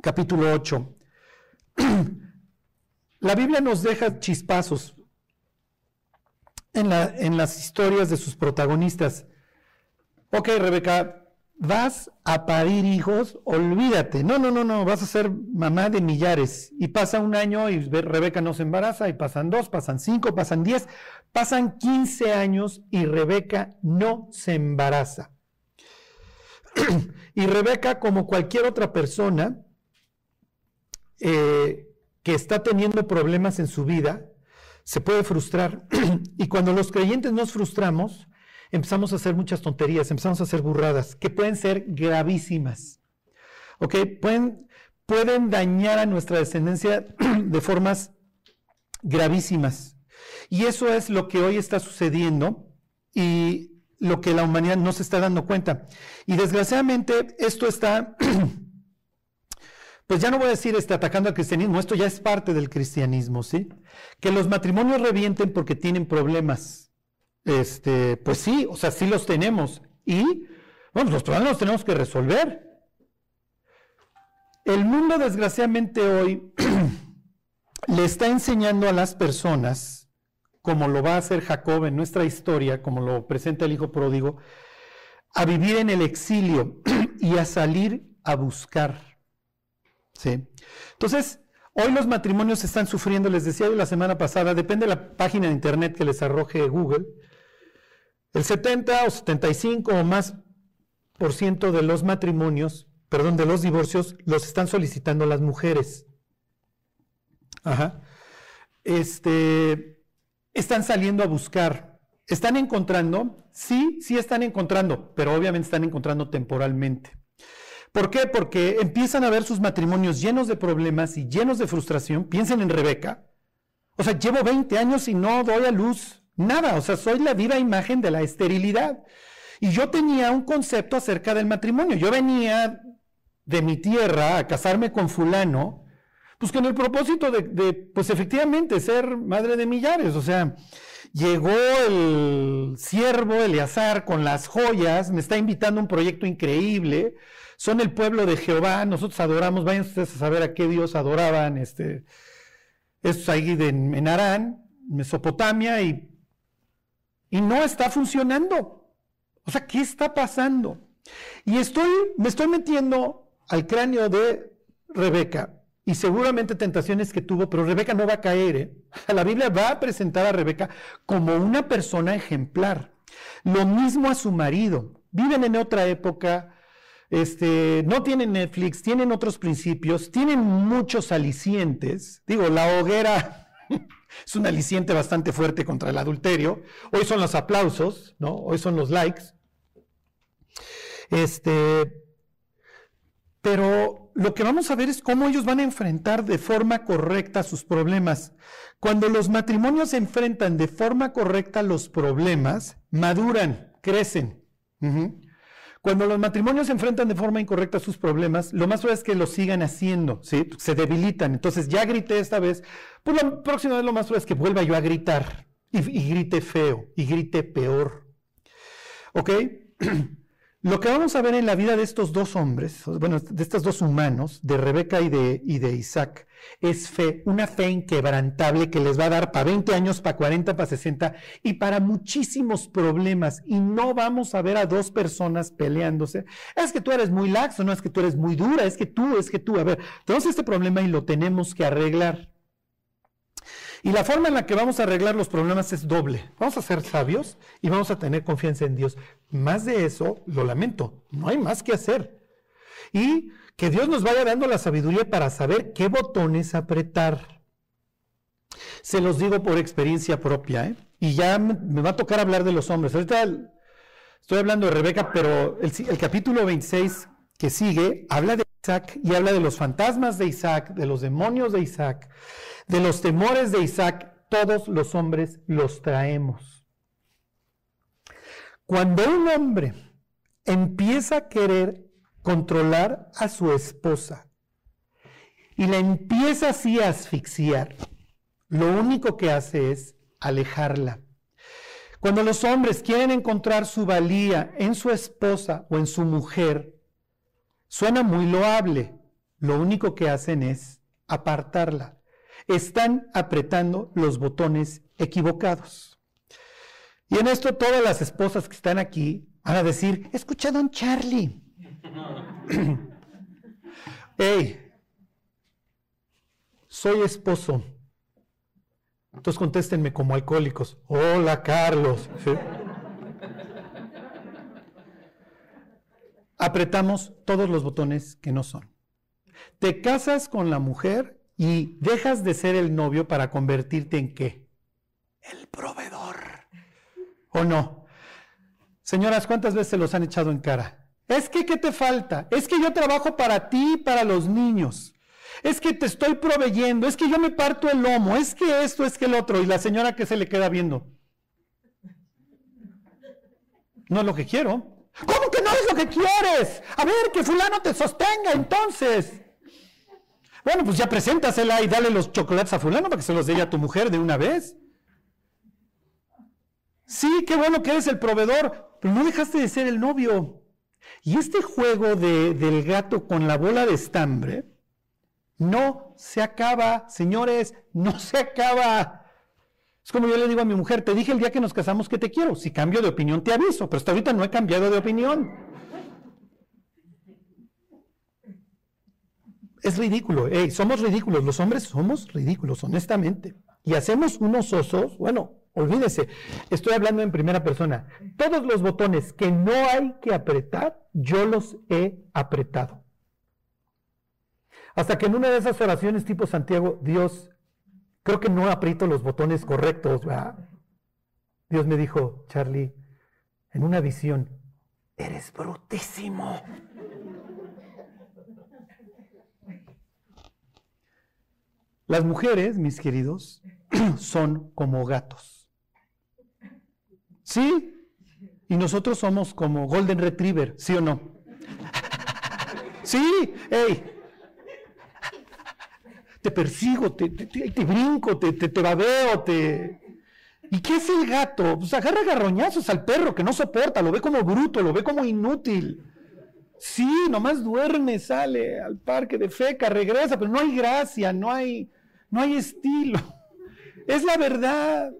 capítulo 8. *clears throat* La Biblia nos deja chispazos en, en las historias de sus protagonistas. Ok, Rebeca, vas a parir hijos, olvídate. No, no, no, no, vas a ser mamá de millares. Y pasa un año y Rebeca no se embaraza, y pasan dos, pasan cinco, pasan diez, pasan quince años y Rebeca no se embaraza. *clears throat* y Rebeca, como cualquier otra persona eh, que está teniendo problemas en su vida, se puede frustrar. *clears throat* y cuando los creyentes nos frustramos, empezamos a hacer muchas tonterías, empezamos a hacer burradas que pueden ser gravísimas. ¿Ok? Pueden, pueden dañar a nuestra descendencia *clears throat* de formas gravísimas. Y eso es lo que hoy está sucediendo y lo que la humanidad no se está dando cuenta. Y desgraciadamente esto está, *clears throat* pues ya no voy a decir este, atacando al cristianismo, esto ya es parte del cristianismo, ¿sí? Que los matrimonios revienten porque tienen problemas este, pues sí, o sea, sí los tenemos. Y, bueno, los problemas los tenemos que resolver. El mundo, desgraciadamente, hoy *clears throat* le está enseñando a las personas, como lo va a hacer Jacob en nuestra historia, como lo presenta el hijo pródigo, a vivir en el exilio *clears throat* y a salir a buscar. ¿Sí? Entonces, hoy los matrimonios están sufriendo, les decía yo la semana pasada, depende de la página de internet que les arroje Google, el 70 o 75 o más por ciento de los matrimonios, perdón, de los divorcios, los están solicitando las mujeres. Ajá. Este, están saliendo a buscar. ¿Están encontrando? Sí, sí están encontrando, pero obviamente están encontrando temporalmente. ¿Por qué? Porque empiezan a ver sus matrimonios llenos de problemas y llenos de frustración. Piensen en Rebeca. O sea, llevo 20 años y no doy a luz. Nada, o sea, soy la viva imagen de la esterilidad. Y yo tenía un concepto acerca del matrimonio. Yo venía de mi tierra a casarme con fulano, pues con el propósito de, pues efectivamente, ser madre de millares. O sea, llegó el siervo Eleazar con las joyas, me está invitando a un proyecto increíble. Son el pueblo de Jehová, nosotros adoramos, vayan ustedes a saber a qué Dios adoraban, este, estos ahí de, en Arán, Mesopotamia, y y no está funcionando. O sea, ¿qué está pasando? Y estoy, me estoy metiendo al cráneo de Rebeca y seguramente tentaciones que tuvo, pero Rebeca no va a caer. ¿eh? *laughs* La Biblia va a presentar a Rebeca como una persona ejemplar. Lo mismo a su marido. Viven en otra época, este, no tienen Netflix, tienen otros principios, tienen muchos alicientes. Digo, la hoguera *laughs* es un aliciente bastante fuerte contra el adulterio. Hoy son los aplausos, ¿no? Hoy son los likes. Este, pero lo que vamos a ver es cómo ellos van a enfrentar de forma correcta sus problemas. Cuando los matrimonios se enfrentan de forma correcta los problemas, maduran, crecen. Cuando los matrimonios se enfrentan de forma incorrecta a sus problemas, lo más probable es que lo sigan haciendo, ¿sí? Se debilitan. Entonces, ya grité esta vez, pues la próxima vez lo más probable es que vuelva yo a gritar y, grite feo y grite peor. ¿Ok? *clears throat* Lo que vamos a ver en la vida de estos dos hombres, bueno, de estos dos humanos, de Rebeca y de, y de Isaac, es fe, una fe inquebrantable que les va a dar para 20 años, para 40, para 60 y para muchísimos problemas. Y no vamos a ver a dos personas peleándose. Es que tú eres muy laxo, no es que tú eres muy dura, es que tú, es que tú. A ver, tenemos este problema y lo tenemos que arreglar. Y la forma en la que vamos a arreglar los problemas es doble. Vamos a ser sabios y vamos a tener confianza en Dios. Más de eso, lo lamento, no hay más que hacer. Y que Dios nos vaya dando la sabiduría para saber qué botones apretar. Se los digo por experiencia propia, ¿eh? Y ya me va a tocar hablar de los hombres. Ahorita estoy hablando de Rebeca, pero el, el capítulo 26 que sigue habla de Isaac y habla de los fantasmas de Isaac, de los demonios de Isaac, de los temores de Isaac. Todos los hombres los traemos. Cuando un hombre empieza a querer controlar a su esposa y la empieza así a asfixiar, lo único que hace es alejarla. Cuando los hombres quieren encontrar su valía en su esposa o en su mujer, suena muy loable. Lo único que hacen es apartarla. Están apretando los botones equivocados. Y en esto todas las esposas que están aquí van a decir, escucha don Charlie, *clears throat* hey, soy esposo. Entonces contéstenme como alcohólicos. Hola, Carlos. Apretamos todos los botones que no son. Te casas con la mujer y dejas de ser el novio para convertirte en qué? El proveedor. ¿O no? Señoras, ¿cuántas veces se los han echado en cara? Es que, ¿qué te falta? Es que yo trabajo para ti y para los niños. Es que te estoy proveyendo. Es que yo me parto el lomo. Es que esto, es que el otro. Y la señora que se le queda viendo. No es lo que quiero. ¿Cómo es lo que quieres? A ver, que fulano te sostenga entonces. Bueno, pues ya preséntasela y dale los chocolates a fulano para que se los dé a tu mujer de una vez. Sí, qué bueno que eres el proveedor, pero no dejaste de ser el novio. Y este juego del gato con la bola de estambre no se acaba, señores, no se acaba. Es como yo le digo a mi mujer, te dije el día que nos casamos que te quiero. Si cambio de opinión te aviso, pero hasta ahorita no he cambiado de opinión. Es ridículo, somos ridículos, los hombres somos ridículos, honestamente. Y hacemos unos osos, bueno, Olvídese, estoy hablando en primera persona. Todos los botones que no hay que apretar, yo los he apretado. Hasta que en una de esas oraciones tipo Santiago, Dios, creo que no aprieto los botones correctos. Dios me dijo, Charlie, en una visión, eres brutísimo. Las mujeres, mis queridos, *clears throat* son como gatos. ¿Sí? Y nosotros somos como Golden Retriever, ¿sí o no? *laughs* Sí, hey. Te persigo, te, brinco, te, te, babeo, te... ¿Y qué es el gato? Pues agarra garroñazos al perro que no soporta, lo ve como bruto, lo ve como inútil. Sí, nomás duerme, sale al parque de feca, regresa, pero no hay gracia, no hay, no hay estilo. Es la verdad.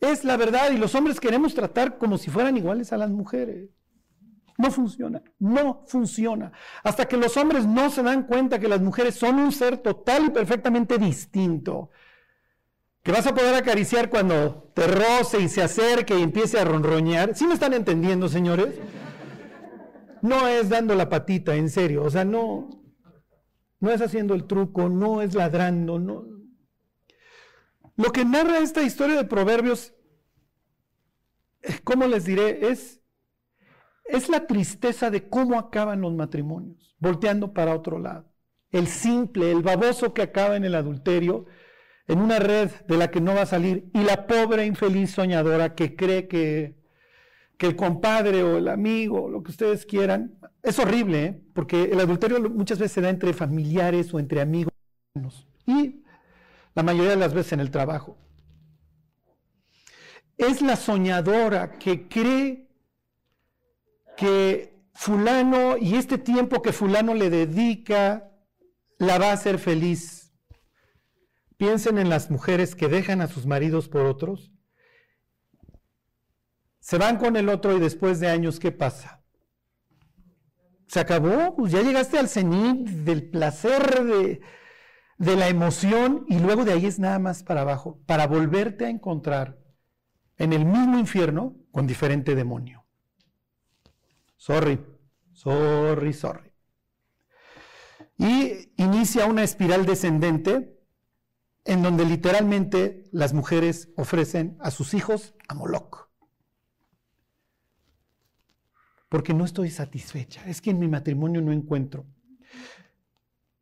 Es la verdad y los hombres queremos tratar como si fueran iguales a las mujeres. No funciona, no funciona. Hasta que los hombres no se dan cuenta que las mujeres son un ser total y perfectamente distinto. Que vas a poder acariciar cuando te roce y se acerque y empiece a ronroñar. ¿Sí me están entendiendo, señores? No es dando la patita, en serio. O sea, no, no es haciendo el truco, no es ladrando, no, lo que narra esta historia de Proverbios, ¿cómo les diré? Es, es la tristeza de cómo acaban los matrimonios, volteando para otro lado. El simple, el baboso que acaba en el adulterio, en una red de la que no va a salir, y la pobre infeliz soñadora que cree que, que el compadre o el amigo, lo que ustedes quieran, es horrible, ¿eh? porque el adulterio muchas veces se da entre familiares o entre amigos. Y la mayoría de las veces en el trabajo. Es la soñadora que cree que fulano y este tiempo que fulano le dedica la va a hacer feliz. Piensen en las mujeres que dejan a sus maridos por otros. Se van con el otro y después de años, ¿qué pasa? Se acabó, pues ya llegaste al cenit del placer, de, de la emoción y luego de ahí es nada más para abajo, para volverte a encontrar en el mismo infierno con diferente demonio. Sorry, sorry, sorry. Y inicia una espiral descendente en donde literalmente las mujeres ofrecen a sus hijos a Moloch. Porque no estoy satisfecha, es que en mi matrimonio no encuentro.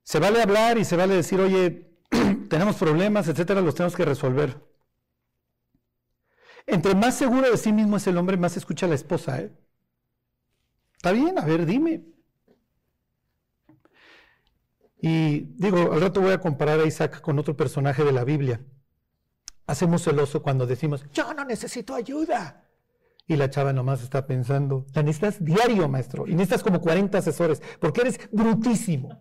Se vale hablar y se vale decir, oye, *clears throat* tenemos problemas, etcétera, los tenemos que resolver. Entre más seguro de sí mismo es el hombre, más escucha a la esposa. ¿eh? Está bien, a ver, dime. Y digo, al rato voy a comparar a Isaac con otro personaje de la Biblia. Hacemos celoso cuando decimos, yo no necesito ayuda. Y la chava nomás está pensando, la necesitas diario, maestro, y necesitas como 40 asesores, porque eres brutísimo.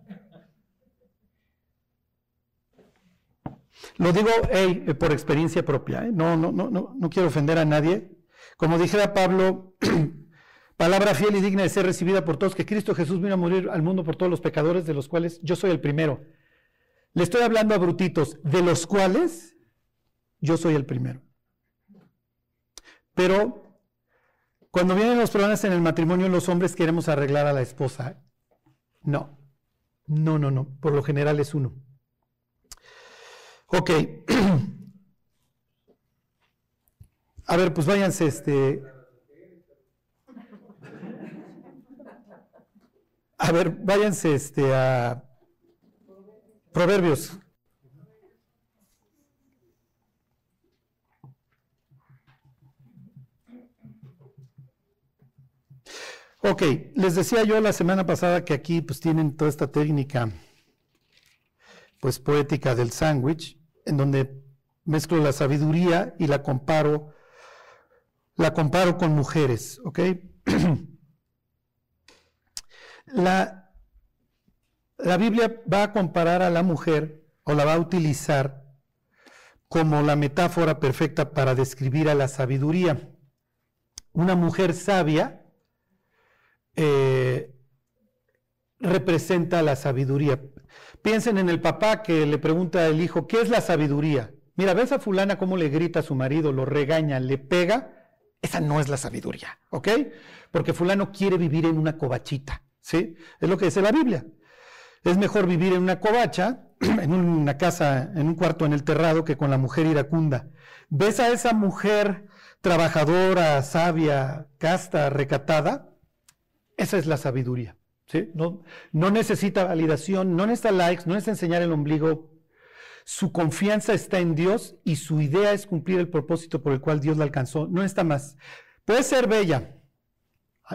Lo digo eh, por experiencia propia, ¿eh? no, no, no, no quiero ofender a nadie. Como dijera Pablo, *clears throat* palabra fiel y digna de ser recibida por todos, que Cristo Jesús vino a morir al mundo por todos los pecadores, de los cuales yo soy el primero. Le estoy hablando a brutitos, de los cuales yo soy el primero. Pero cuando vienen los problemas en el matrimonio, los hombres queremos arreglar a la esposa. No, no, no, no, por lo general es uno. Ok. *clears throat* A ver, pues váyanse, este. A ver, váyanse este, a Proverbios. Ok, les decía yo la semana pasada que aquí pues tienen toda esta técnica pues poética del sándwich, en donde mezclo la sabiduría y la comparo, la comparo con mujeres, ¿ok? *clears throat* la, la Biblia va a comparar a la mujer o la va a utilizar como la metáfora perfecta para describir a la sabiduría. Una mujer sabia eh, representa la sabiduría. Piensen en el papá que le pregunta al hijo, ¿qué es la sabiduría? Mira, ¿ves a fulana cómo le grita a su marido, lo regaña, le pega? Esa no es la sabiduría, ¿ok? Porque fulano quiere vivir en una covachita, ¿sí? Es lo que dice la Biblia. Es mejor vivir en una covacha, *clears throat* en una casa, en un cuarto en el terrado, que con la mujer iracunda. ¿Ves a esa mujer trabajadora, sabia, casta, recatada? Esa es la sabiduría. No, no necesita validación, no necesita likes, no necesita enseñar el ombligo. Su confianza está en Dios y su idea es cumplir el propósito por el cual Dios la alcanzó. No está más. Puede ser bella,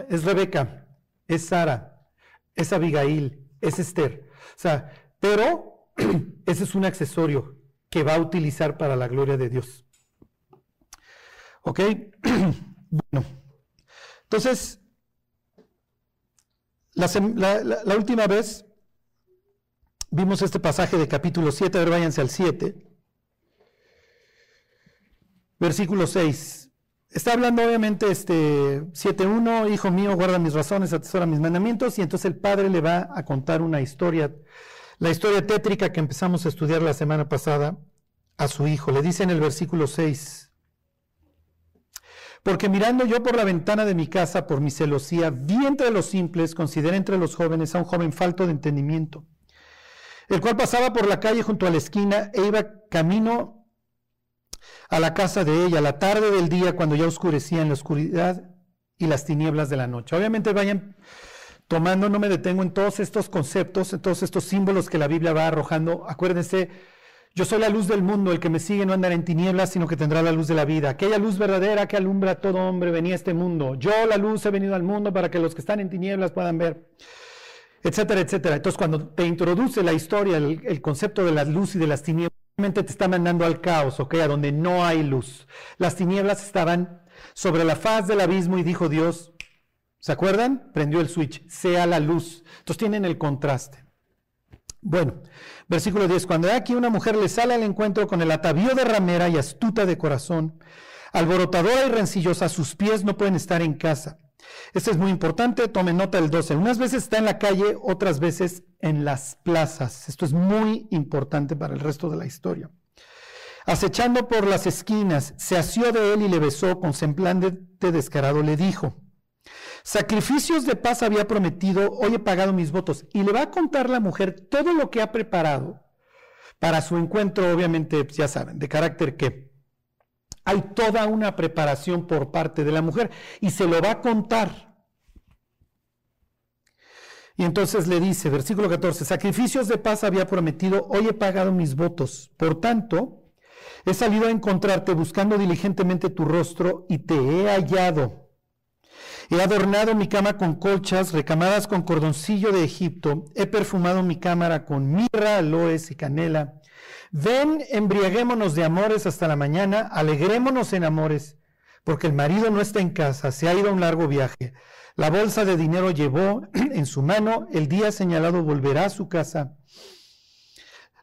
es Rebeca, es Sara, es Abigail, es Esther. O sea, pero *clears throat* ese es un accesorio que va a utilizar para la gloria de Dios. ¿Ok? *clears throat* bueno. Entonces, la, última vez vimos este pasaje de capítulo 7, a ver, váyanse al 7, versículo 6. Está hablando obviamente este 7.1, hijo mío, guarda mis razones, atesora mis mandamientos, y entonces el padre le va a contar una historia, la historia tétrica que empezamos a estudiar la semana pasada a su hijo. Le dice en el versículo 6, porque mirando yo por la ventana de mi casa, por mi celosía, vi entre los simples, consideré entre los jóvenes a un joven falto de entendimiento, el cual pasaba por la calle junto a la esquina e iba camino a la casa de ella, la tarde del día, cuando ya oscurecía en la oscuridad y las tinieblas de la noche. Obviamente vayan tomando, no me detengo en todos estos conceptos, en todos estos símbolos que la Biblia va arrojando. Acuérdense, yo soy la luz del mundo, el que me sigue no andará en tinieblas, sino que tendrá la luz de la vida. Aquella luz verdadera que alumbra a todo hombre venía a este mundo. Yo, la luz, he venido al mundo para que los que están en tinieblas puedan ver, etcétera, etcétera. Entonces, cuando te introduce la historia, el, concepto de la luz y de las tinieblas, te está mandando al caos, ¿ok? A donde no hay luz. Las tinieblas estaban sobre la faz del abismo y dijo Dios, ¿Se acuerdan? Prendió el switch, sea la luz. Entonces tienen el contraste. Bueno, versículo 10. Cuando aquí una mujer le sale al encuentro con el atavío de ramera y astuta de corazón, alborotadora y rencillosa, sus pies no pueden estar en casa. Esto es muy importante, tomen nota del 12. Unas veces está en la calle, otras veces en las plazas. Esto es muy importante para el resto de la historia. Acechando por las esquinas, se asió de él y le besó con semblante descarado, le dijo, sacrificios de paz había prometido, hoy he pagado mis votos. Y le va a contar la mujer todo lo que ha preparado para su encuentro, obviamente, ya saben, de carácter que hay toda una preparación por parte de la mujer y se lo va a contar. Y entonces le dice, versículo 14, sacrificios de paz había prometido, hoy he pagado mis votos. Por tanto, he salido a encontrarte buscando diligentemente tu rostro y te he hallado. He adornado mi cama con colchas recamadas con cordoncillo de Egipto. He perfumado mi cámara con mirra, aloes y canela. Ven, embriaguémonos de amores hasta la mañana, alegrémonos en amores, porque el marido no está en casa, se ha ido a un largo viaje. La bolsa de dinero llevó *clears throat* en su mano, el día señalado volverá a su casa.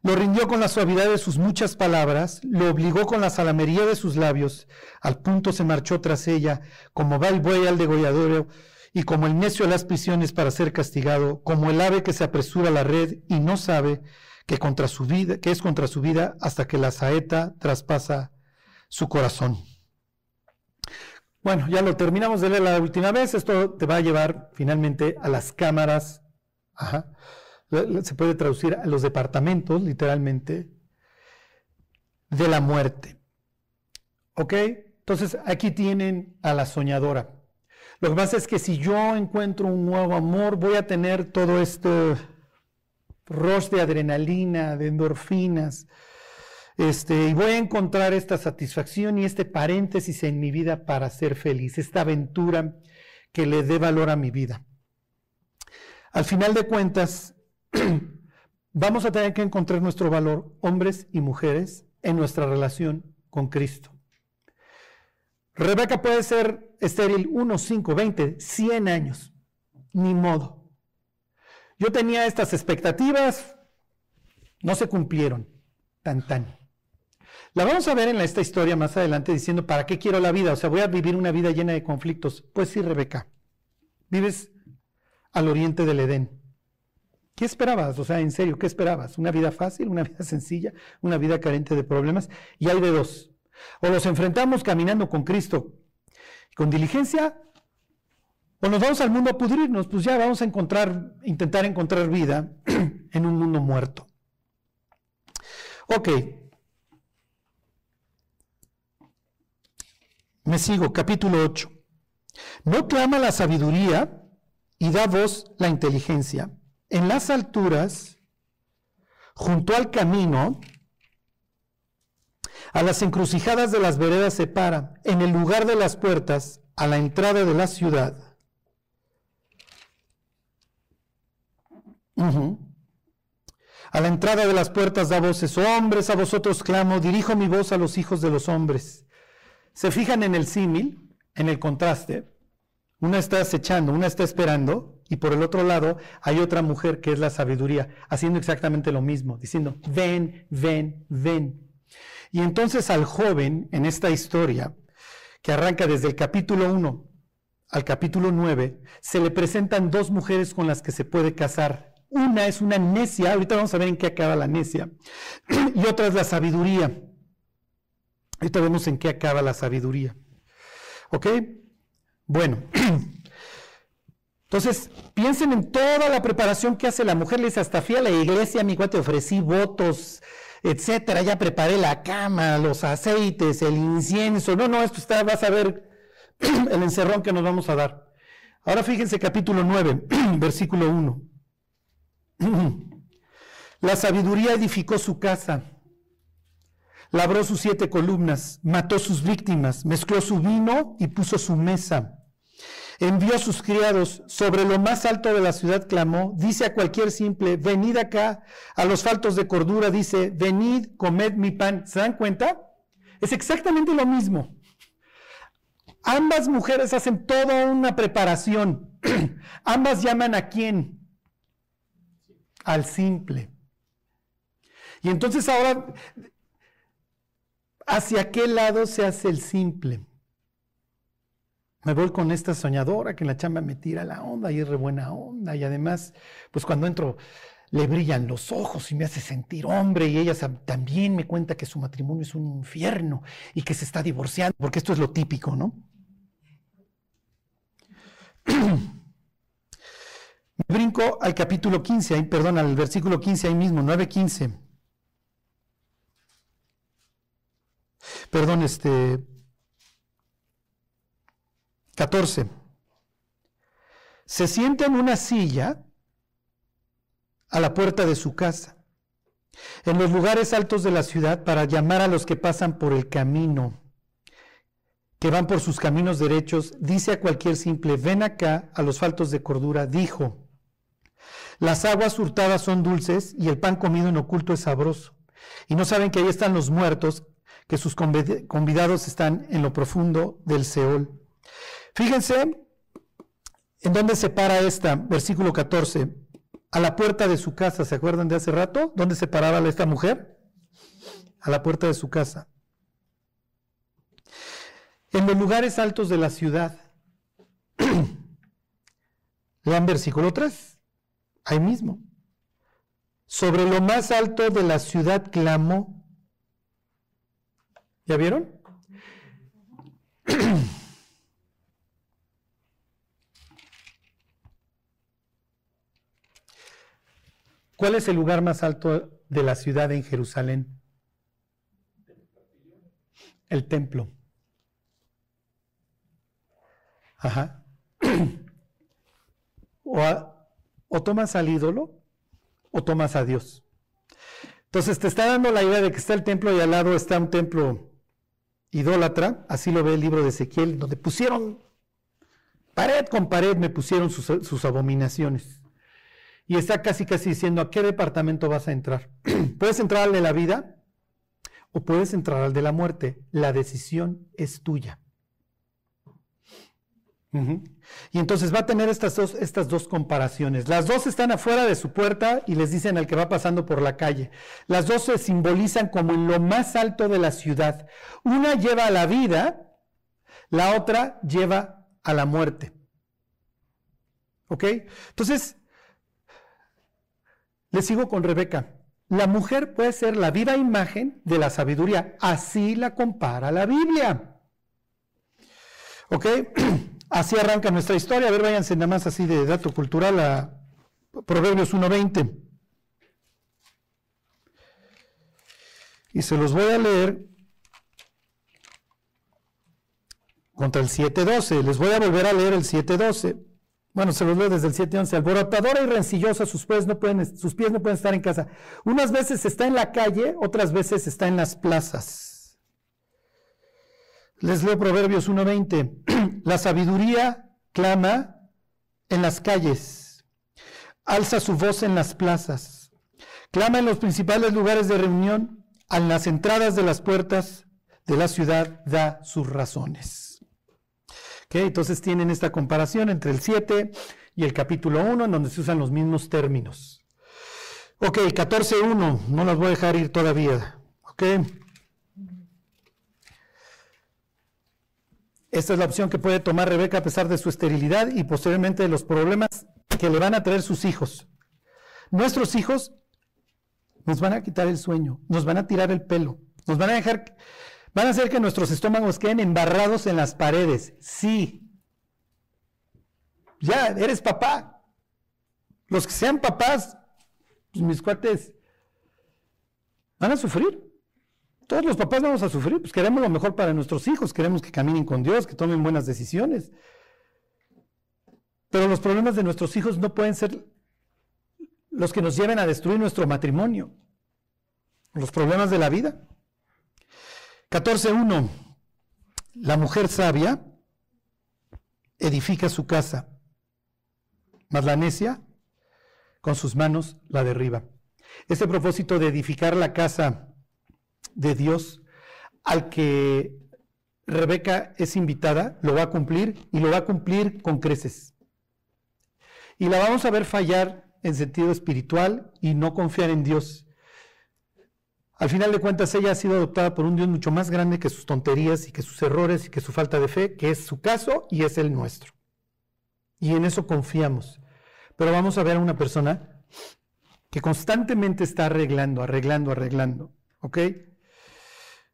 Lo rindió con la suavidad de sus muchas palabras, lo obligó con la salamería de sus labios, al punto se marchó tras ella, como va el buey al degolladero, y como el necio a las prisiones para ser castigado, como el ave que se apresura a la red y no sabe que, contra su vida, que es contra su vida hasta que la saeta traspasa su corazón. Bueno, ya lo terminamos de leer la última vez. Esto te va a llevar finalmente a las cámaras. Se puede traducir a los departamentos, literalmente, de la muerte. ¿Ok? Entonces, aquí tienen a la soñadora. Lo que pasa es que si yo encuentro un nuevo amor, voy a tener todo esto rush de adrenalina, de endorfinas. Este, y voy a encontrar esta satisfacción y este paréntesis en mi vida para ser feliz, esta aventura que le dé valor a mi vida. Al final de cuentas, *clears throat* vamos a tener que encontrar nuestro valor, hombres y mujeres, en nuestra relación con Cristo. Rebeca puede ser estéril 1, 5, 20, 100 años, ni modo. Yo tenía estas expectativas, no se cumplieron, tan tan. La vamos a ver en esta historia más adelante diciendo, ¿para qué quiero la vida? O sea, voy a vivir una vida llena de conflictos. Pues sí, Rebeca, vives al oriente del Edén. ¿Qué esperabas? O sea, en serio, ¿qué esperabas? ¿Una vida fácil, una vida sencilla, una vida carente de problemas? Y hay de dos. O los enfrentamos caminando con Cristo con diligencia, o nos vamos al mundo a pudrirnos, pues ya vamos a encontrar, intentar encontrar vida *clears throat* en un mundo muerto. Ok. Me sigo, capítulo 8. No clama la sabiduría y da voz la inteligencia. En las alturas, junto al camino, a las encrucijadas de las veredas se para, en el lugar de las puertas, a la entrada de la ciudad A la entrada de las puertas da voces, hombres, a vosotros clamo, dirijo mi voz a los hijos de los hombres. Se fijan en el símil, en el contraste. Una está acechando, una está esperando, y por el otro lado hay otra mujer que es la sabiduría, haciendo exactamente lo mismo, diciendo, ven, ven, ven. Y entonces al joven en esta historia, que arranca desde el capítulo 1 al capítulo 9, se le presentan dos mujeres con las que se puede casar una es una necia, ahorita vamos a ver en qué acaba la necia, *clears throat* y otra es la sabiduría. Ahorita vemos en qué acaba la sabiduría. ¿Ok? Bueno, *clears throat* entonces piensen en toda la preparación que hace la mujer. Le dice, hasta fui a la iglesia, mi te ofrecí votos, etcétera, ya preparé la cama, los aceites, el incienso. No, no, esto está, vas a ver *clears throat* el encerrón que nos vamos a dar. Ahora fíjense capítulo 9, *clears throat* versículo 1. La sabiduría edificó su casa, labró sus siete columnas, mató sus víctimas, mezcló su vino y puso su mesa. Envió a sus criados sobre lo más alto de la ciudad, clamó, dice a cualquier simple, venid acá, a los faltos de cordura, dice, venid, comed mi pan. ¿Se dan cuenta? Es exactamente lo mismo. Ambas mujeres hacen toda una preparación *clears throat* Ambas llaman a quién? Al simple. Y entonces ahora, ¿hacia qué lado se hace el simple? Me voy con esta soñadora que en la chamba me tira la onda y es re buena onda. Y además, pues cuando entro, le brillan los ojos y me hace sentir hombre y ella también me cuenta que su matrimonio es un infierno y que se está divorciando, porque esto es lo típico, ¿no? *clears throat* Me brinco al capítulo 15, ahí, perdón, al versículo 15 ahí mismo, 9.15. Perdón, este 14. Se sienta en una silla a la puerta de su casa, en los lugares altos de la ciudad, para llamar a los que pasan por el camino, que van por sus caminos derechos, dice a cualquier simple, ven acá a los faltos de cordura, dijo, las aguas hurtadas son dulces y el pan comido en oculto es sabroso. Y no saben que ahí están los muertos, que sus convidados están en lo profundo del Seol. Fíjense en dónde se para esta, versículo 14 a la puerta de su casa. ¿Se acuerdan de hace rato? ¿Dónde se paraba esta mujer? A la puerta de su casa. En los lugares altos de la ciudad. *clears throat* Lean versículo 3. Ahí mismo. Sobre lo más alto de la ciudad clamó. ¿Ya vieron? ¿Cuál es el lugar más alto de la ciudad en Jerusalén? El templo. Ajá. *clears throat* O, tomas al ídolo o tomas a Dios. Entonces te está dando la idea de que está el templo y al lado está un templo idólatra, así lo ve el libro de Ezequiel, donde pusieron pared con pared, me pusieron sus abominaciones y está casi casi diciendo a qué departamento vas a entrar. *clears throat* puedes entrar al de la vida o puedes entrar al de la muerte. La decisión es tuya. Y entonces va a tener estas dos, estas dos comparaciones. Las dos están afuera de su puerta y les dicen al que va pasando por la calle. Las dos se simbolizan como en lo más alto de la ciudad. Una lleva a la vida, la otra lleva a la muerte. ¿Ok? Entonces, le sigo con Rebeca. La mujer puede ser la viva imagen de la sabiduría. Así la compara la Biblia. ¿Ok? *clears throat* Así arranca nuestra historia. A ver, váyanse nada más así de dato cultural a Proverbios 1.20. Y se los voy a leer contra el 7.12. Les voy a volver a leer el 7.12. Bueno, se los leo desde el 7.11. Alborotadora y rencillosa, sus pies, no pueden, sus pies no pueden estar en casa. Unas veces está en la calle, otras veces está en las plazas. Les leo Proverbios 1.20. *clears throat* la sabiduría clama en las calles, alza su voz en las plazas, clama en los principales lugares de reunión, en las entradas de las puertas de la ciudad da sus razones. Entonces tienen esta comparación entre el 7 y el capítulo 1, en donde se usan los mismos términos. Ok, 14.1, no las voy a dejar ir todavía. Ok. Esta es la opción que puede tomar Rebeca a pesar de su esterilidad y posteriormente de los problemas que le van a traer sus hijos. Nuestros hijos nos van a quitar el sueño, nos van a tirar el pelo, nos van a dejar Van a hacer que nuestros estómagos queden embarrados en las paredes. Sí. Ya, eres papá. Los que sean papás, pues mis cuates, van a sufrir. Todos los papás vamos a sufrir, pues queremos lo mejor para nuestros hijos, queremos que caminen con Dios, que tomen buenas decisiones. Pero los problemas de nuestros hijos no pueden ser los que nos lleven a destruir nuestro matrimonio. Los problemas de la vida. 14.1. La mujer sabia edifica su casa, mas la necia con sus manos la derriba. Este propósito de edificar la casa de Dios al que Rebeca es invitada, lo va a cumplir y lo va a cumplir con creces. Y la vamos a ver fallar en sentido espiritual y no confiar en Dios. Al final de cuentas, ella ha sido adoptada por un Dios mucho más grande que sus tonterías y que sus errores y que su falta de fe, que es su caso y es el nuestro. Y en eso confiamos. Pero vamos a ver a una persona que constantemente está arreglando, arreglando, arreglando. ¿Ok?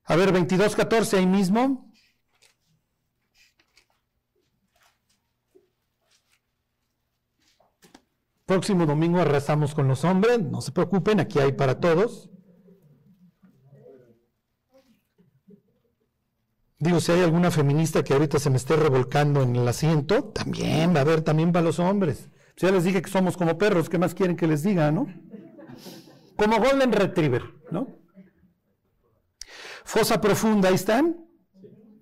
A ver, 22.14 ahí mismo. Próximo domingo arrasamos con los hombres, no se preocupen, aquí hay para todos. Digo, si hay alguna feminista que ahorita se me esté revolcando en el asiento, también va a haber también para los hombres. Si ya les dije que somos como perros, ¿qué más quieren que les diga, no? Como Golden Retriever, ¿no? Fosa profunda, ahí están.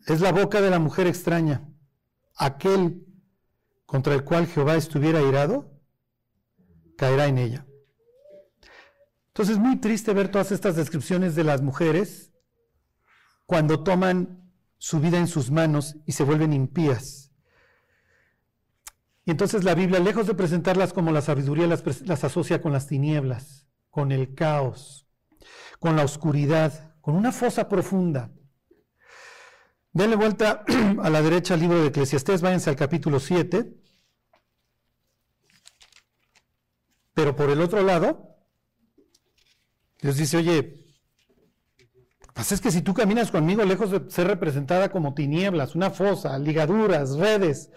Es la boca de la mujer extraña. Aquel contra el cual Jehová estuviera irado, caerá en ella. Entonces es muy triste ver todas estas descripciones de las mujeres cuando toman su vida en sus manos y se vuelven impías. Y entonces la Biblia, lejos de presentarlas como la sabiduría, las, asocia con las tinieblas, con el caos, con la oscuridad, con una fosa profunda. Denle vuelta *clears throat* a la derecha al libro de Eclesiastés, váyanse al capítulo 7. Pero por el otro lado, Dios dice, oye, pasa es que si tú caminas conmigo lejos de ser representada como tinieblas, una fosa, ligaduras, redes,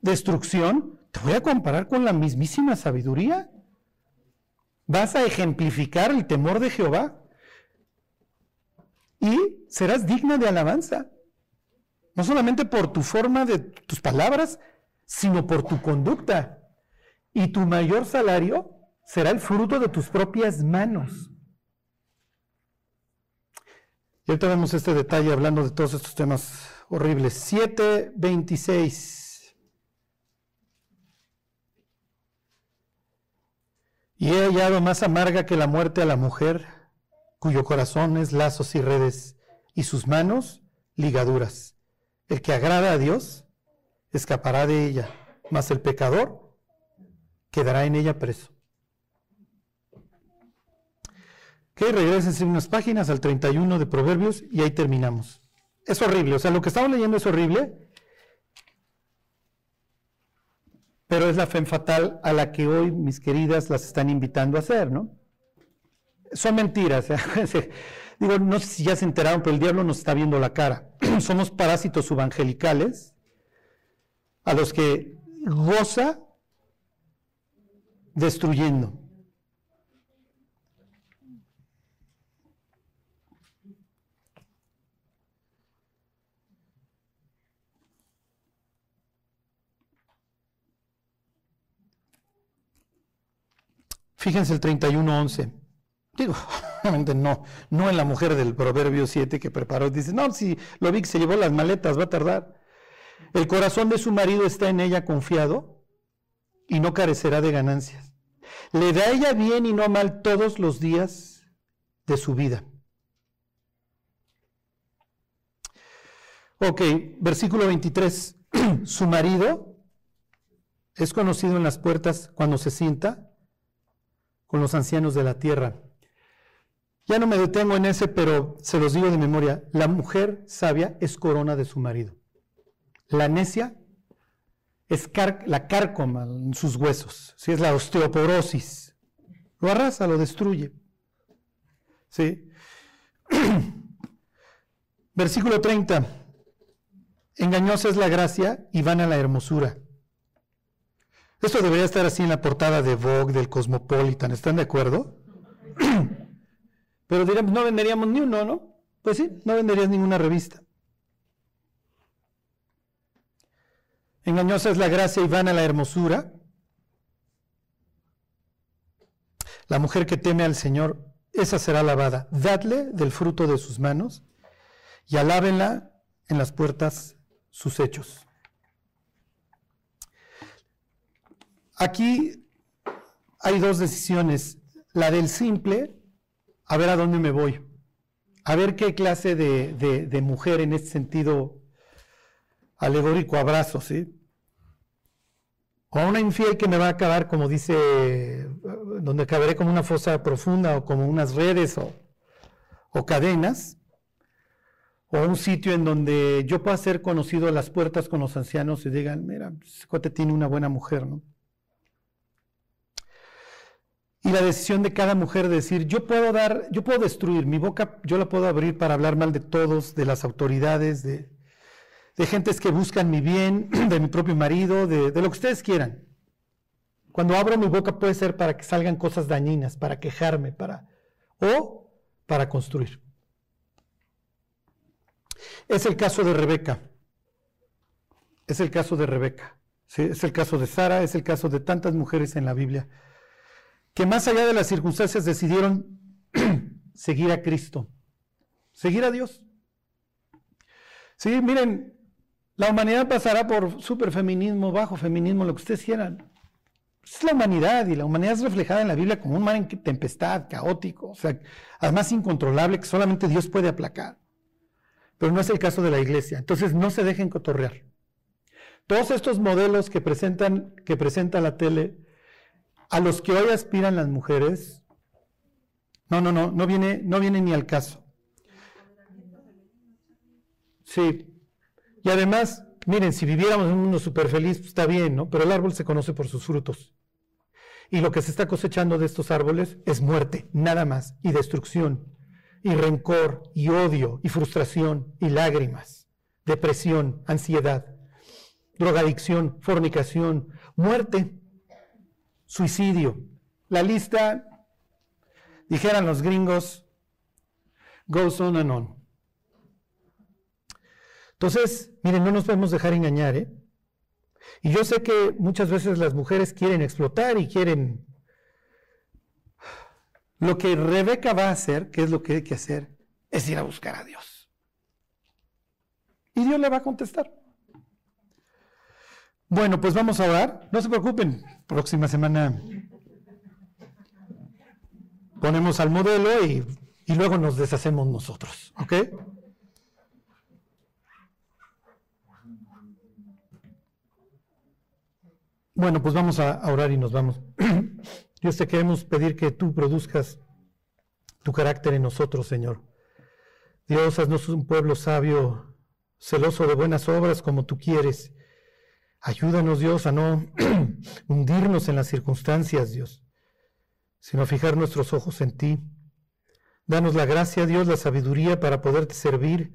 destrucción, te voy a comparar con la mismísima sabiduría. Vas a ejemplificar el temor de Jehová y serás digna de alabanza. No solamente por tu forma de tus palabras, sino por tu conducta. Y tu mayor salario será el fruto de tus propias manos. Y ahorita vemos este detalle hablando de todos estos temas horribles. 7.26. Y he hallado más amarga que la muerte a la mujer, cuyo corazón es lazos y redes, y sus manos ligaduras. El que agrada a Dios escapará de ella, mas el pecador quedará en ella preso. Que regresen unas páginas al 31 de Proverbios y ahí terminamos. Es horrible, o sea, lo que estamos leyendo es horrible, pero es la fe fatal a la que hoy mis queridas las están invitando a hacer, ¿no? Son mentiras. *laughs* Digo, no sé si ya se enteraron, pero el diablo nos está viendo la cara. *clears throat* Somos parásitos evangelicales a los que goza destruyendo. Fíjense el 31.11. Digo, *laughs* obviamente no, no en la mujer del Proverbio 7 que preparó. Dice, no, si lo vi que se llevó las maletas, va a tardar. El corazón de su marido está en ella confiado y no carecerá de ganancias. Le da ella bien y no mal todos los días de su vida. Ok, versículo 23. *clears throat* su marido es conocido en las puertas cuando se sienta con los ancianos de la tierra. Ya no me detengo en ese, pero se los digo de memoria. La mujer sabia es corona de su marido. La necia es la cárcoma en sus huesos. Si es la osteoporosis. Lo arrasa, lo destruye. ¿Sí? *clears throat* Versículo 30. Engañosa es la gracia y van a la hermosura. Esto debería estar así en la portada de Vogue, del Cosmopolitan, ¿están de acuerdo? *clears throat* Pero dirán, no venderíamos ni uno, ¿no? Pues sí, no venderías ninguna revista. Engañosa es la gracia y vana la hermosura. La mujer que teme al Señor, esa será alabada. Dadle del fruto de sus manos y alábenla en las puertas sus hechos. Aquí hay dos decisiones. La del simple, a ver a dónde me voy. A ver qué clase de, mujer en este sentido alegórico abrazo, ¿sí? O a una infiel que me va a acabar, como dice, donde acabaré como una fosa profunda o como unas redes o, cadenas. O un sitio en donde yo pueda ser conocido a las puertas con los ancianos y digan, mira, ese cuate tiene una buena mujer, ¿no? Y la decisión de cada mujer de decir, yo puedo dar, yo puedo destruir, mi boca yo la puedo abrir para hablar mal de todos, de las autoridades, de, de gentes que buscan mi bien, *clears throat* de mi propio marido, de, de lo que ustedes quieran. Cuando abro mi boca puede ser para que salgan cosas dañinas, para quejarme, para o para construir. Es el caso de Rebeca. Es el caso de Rebeca. Es el caso de Sara, es el caso de tantas mujeres en la Biblia que más allá de las circunstancias decidieron *clears throat* seguir a Cristo, seguir a Dios. Sí, miren, la humanidad pasará por superfeminismo, bajo feminismo, lo que ustedes quieran. Es la humanidad y la humanidad es reflejada en la Biblia como un mar en tempestad, caótico, o sea, además incontrolable que solamente Dios puede aplacar. Pero no es el caso de la iglesia. Entonces no se dejen cotorrear. Todos estos modelos que presentan, que presenta la tele a los que hoy aspiran las mujeres, no, no, no, no viene, no viene ni al caso. Sí. Y además, miren, si viviéramos en un mundo súper feliz, pues, está bien, ¿no? Pero el árbol se conoce por sus frutos. Y lo que se está cosechando de estos árboles es muerte, nada más, y destrucción, y rencor, y odio, y frustración, y lágrimas, depresión, ansiedad, drogadicción, fornicación, muerte suicidio. La lista, dijeran los gringos, goes on and on. Entonces, miren, no nos podemos dejar engañar, ¿eh? Y yo sé que muchas veces las mujeres quieren explotar y quieren... Lo que Rebeca va a hacer, que es lo que hay que hacer, es ir a buscar a Dios. Y Dios le va a contestar. Bueno, pues vamos a orar. No se preocupen, próxima semana ponemos al modelo y, luego nos deshacemos nosotros. ¿Ok? Bueno, pues vamos a orar y nos vamos. *clears throat* Dios, te queremos pedir que tú produzcas tu carácter en nosotros, Señor. Dios, haznos un pueblo sabio, celoso de buenas obras como tú quieres Ayúdanos, Dios, a no *clears throat* hundirnos en las circunstancias, Dios, sino a fijar nuestros ojos en ti. Danos la gracia, Dios, la sabiduría para poderte servir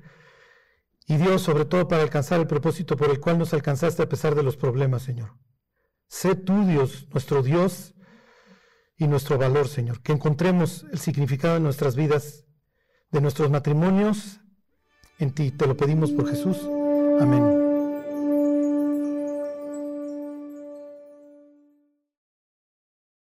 y Dios, sobre todo, para alcanzar el propósito por el cual nos alcanzaste a pesar de los problemas, Señor. Sé tú, Dios, nuestro Dios y nuestro valor, Señor. Que encontremos el significado de nuestras vidas, de nuestros matrimonios, en ti. Te lo pedimos por Jesús. Amén.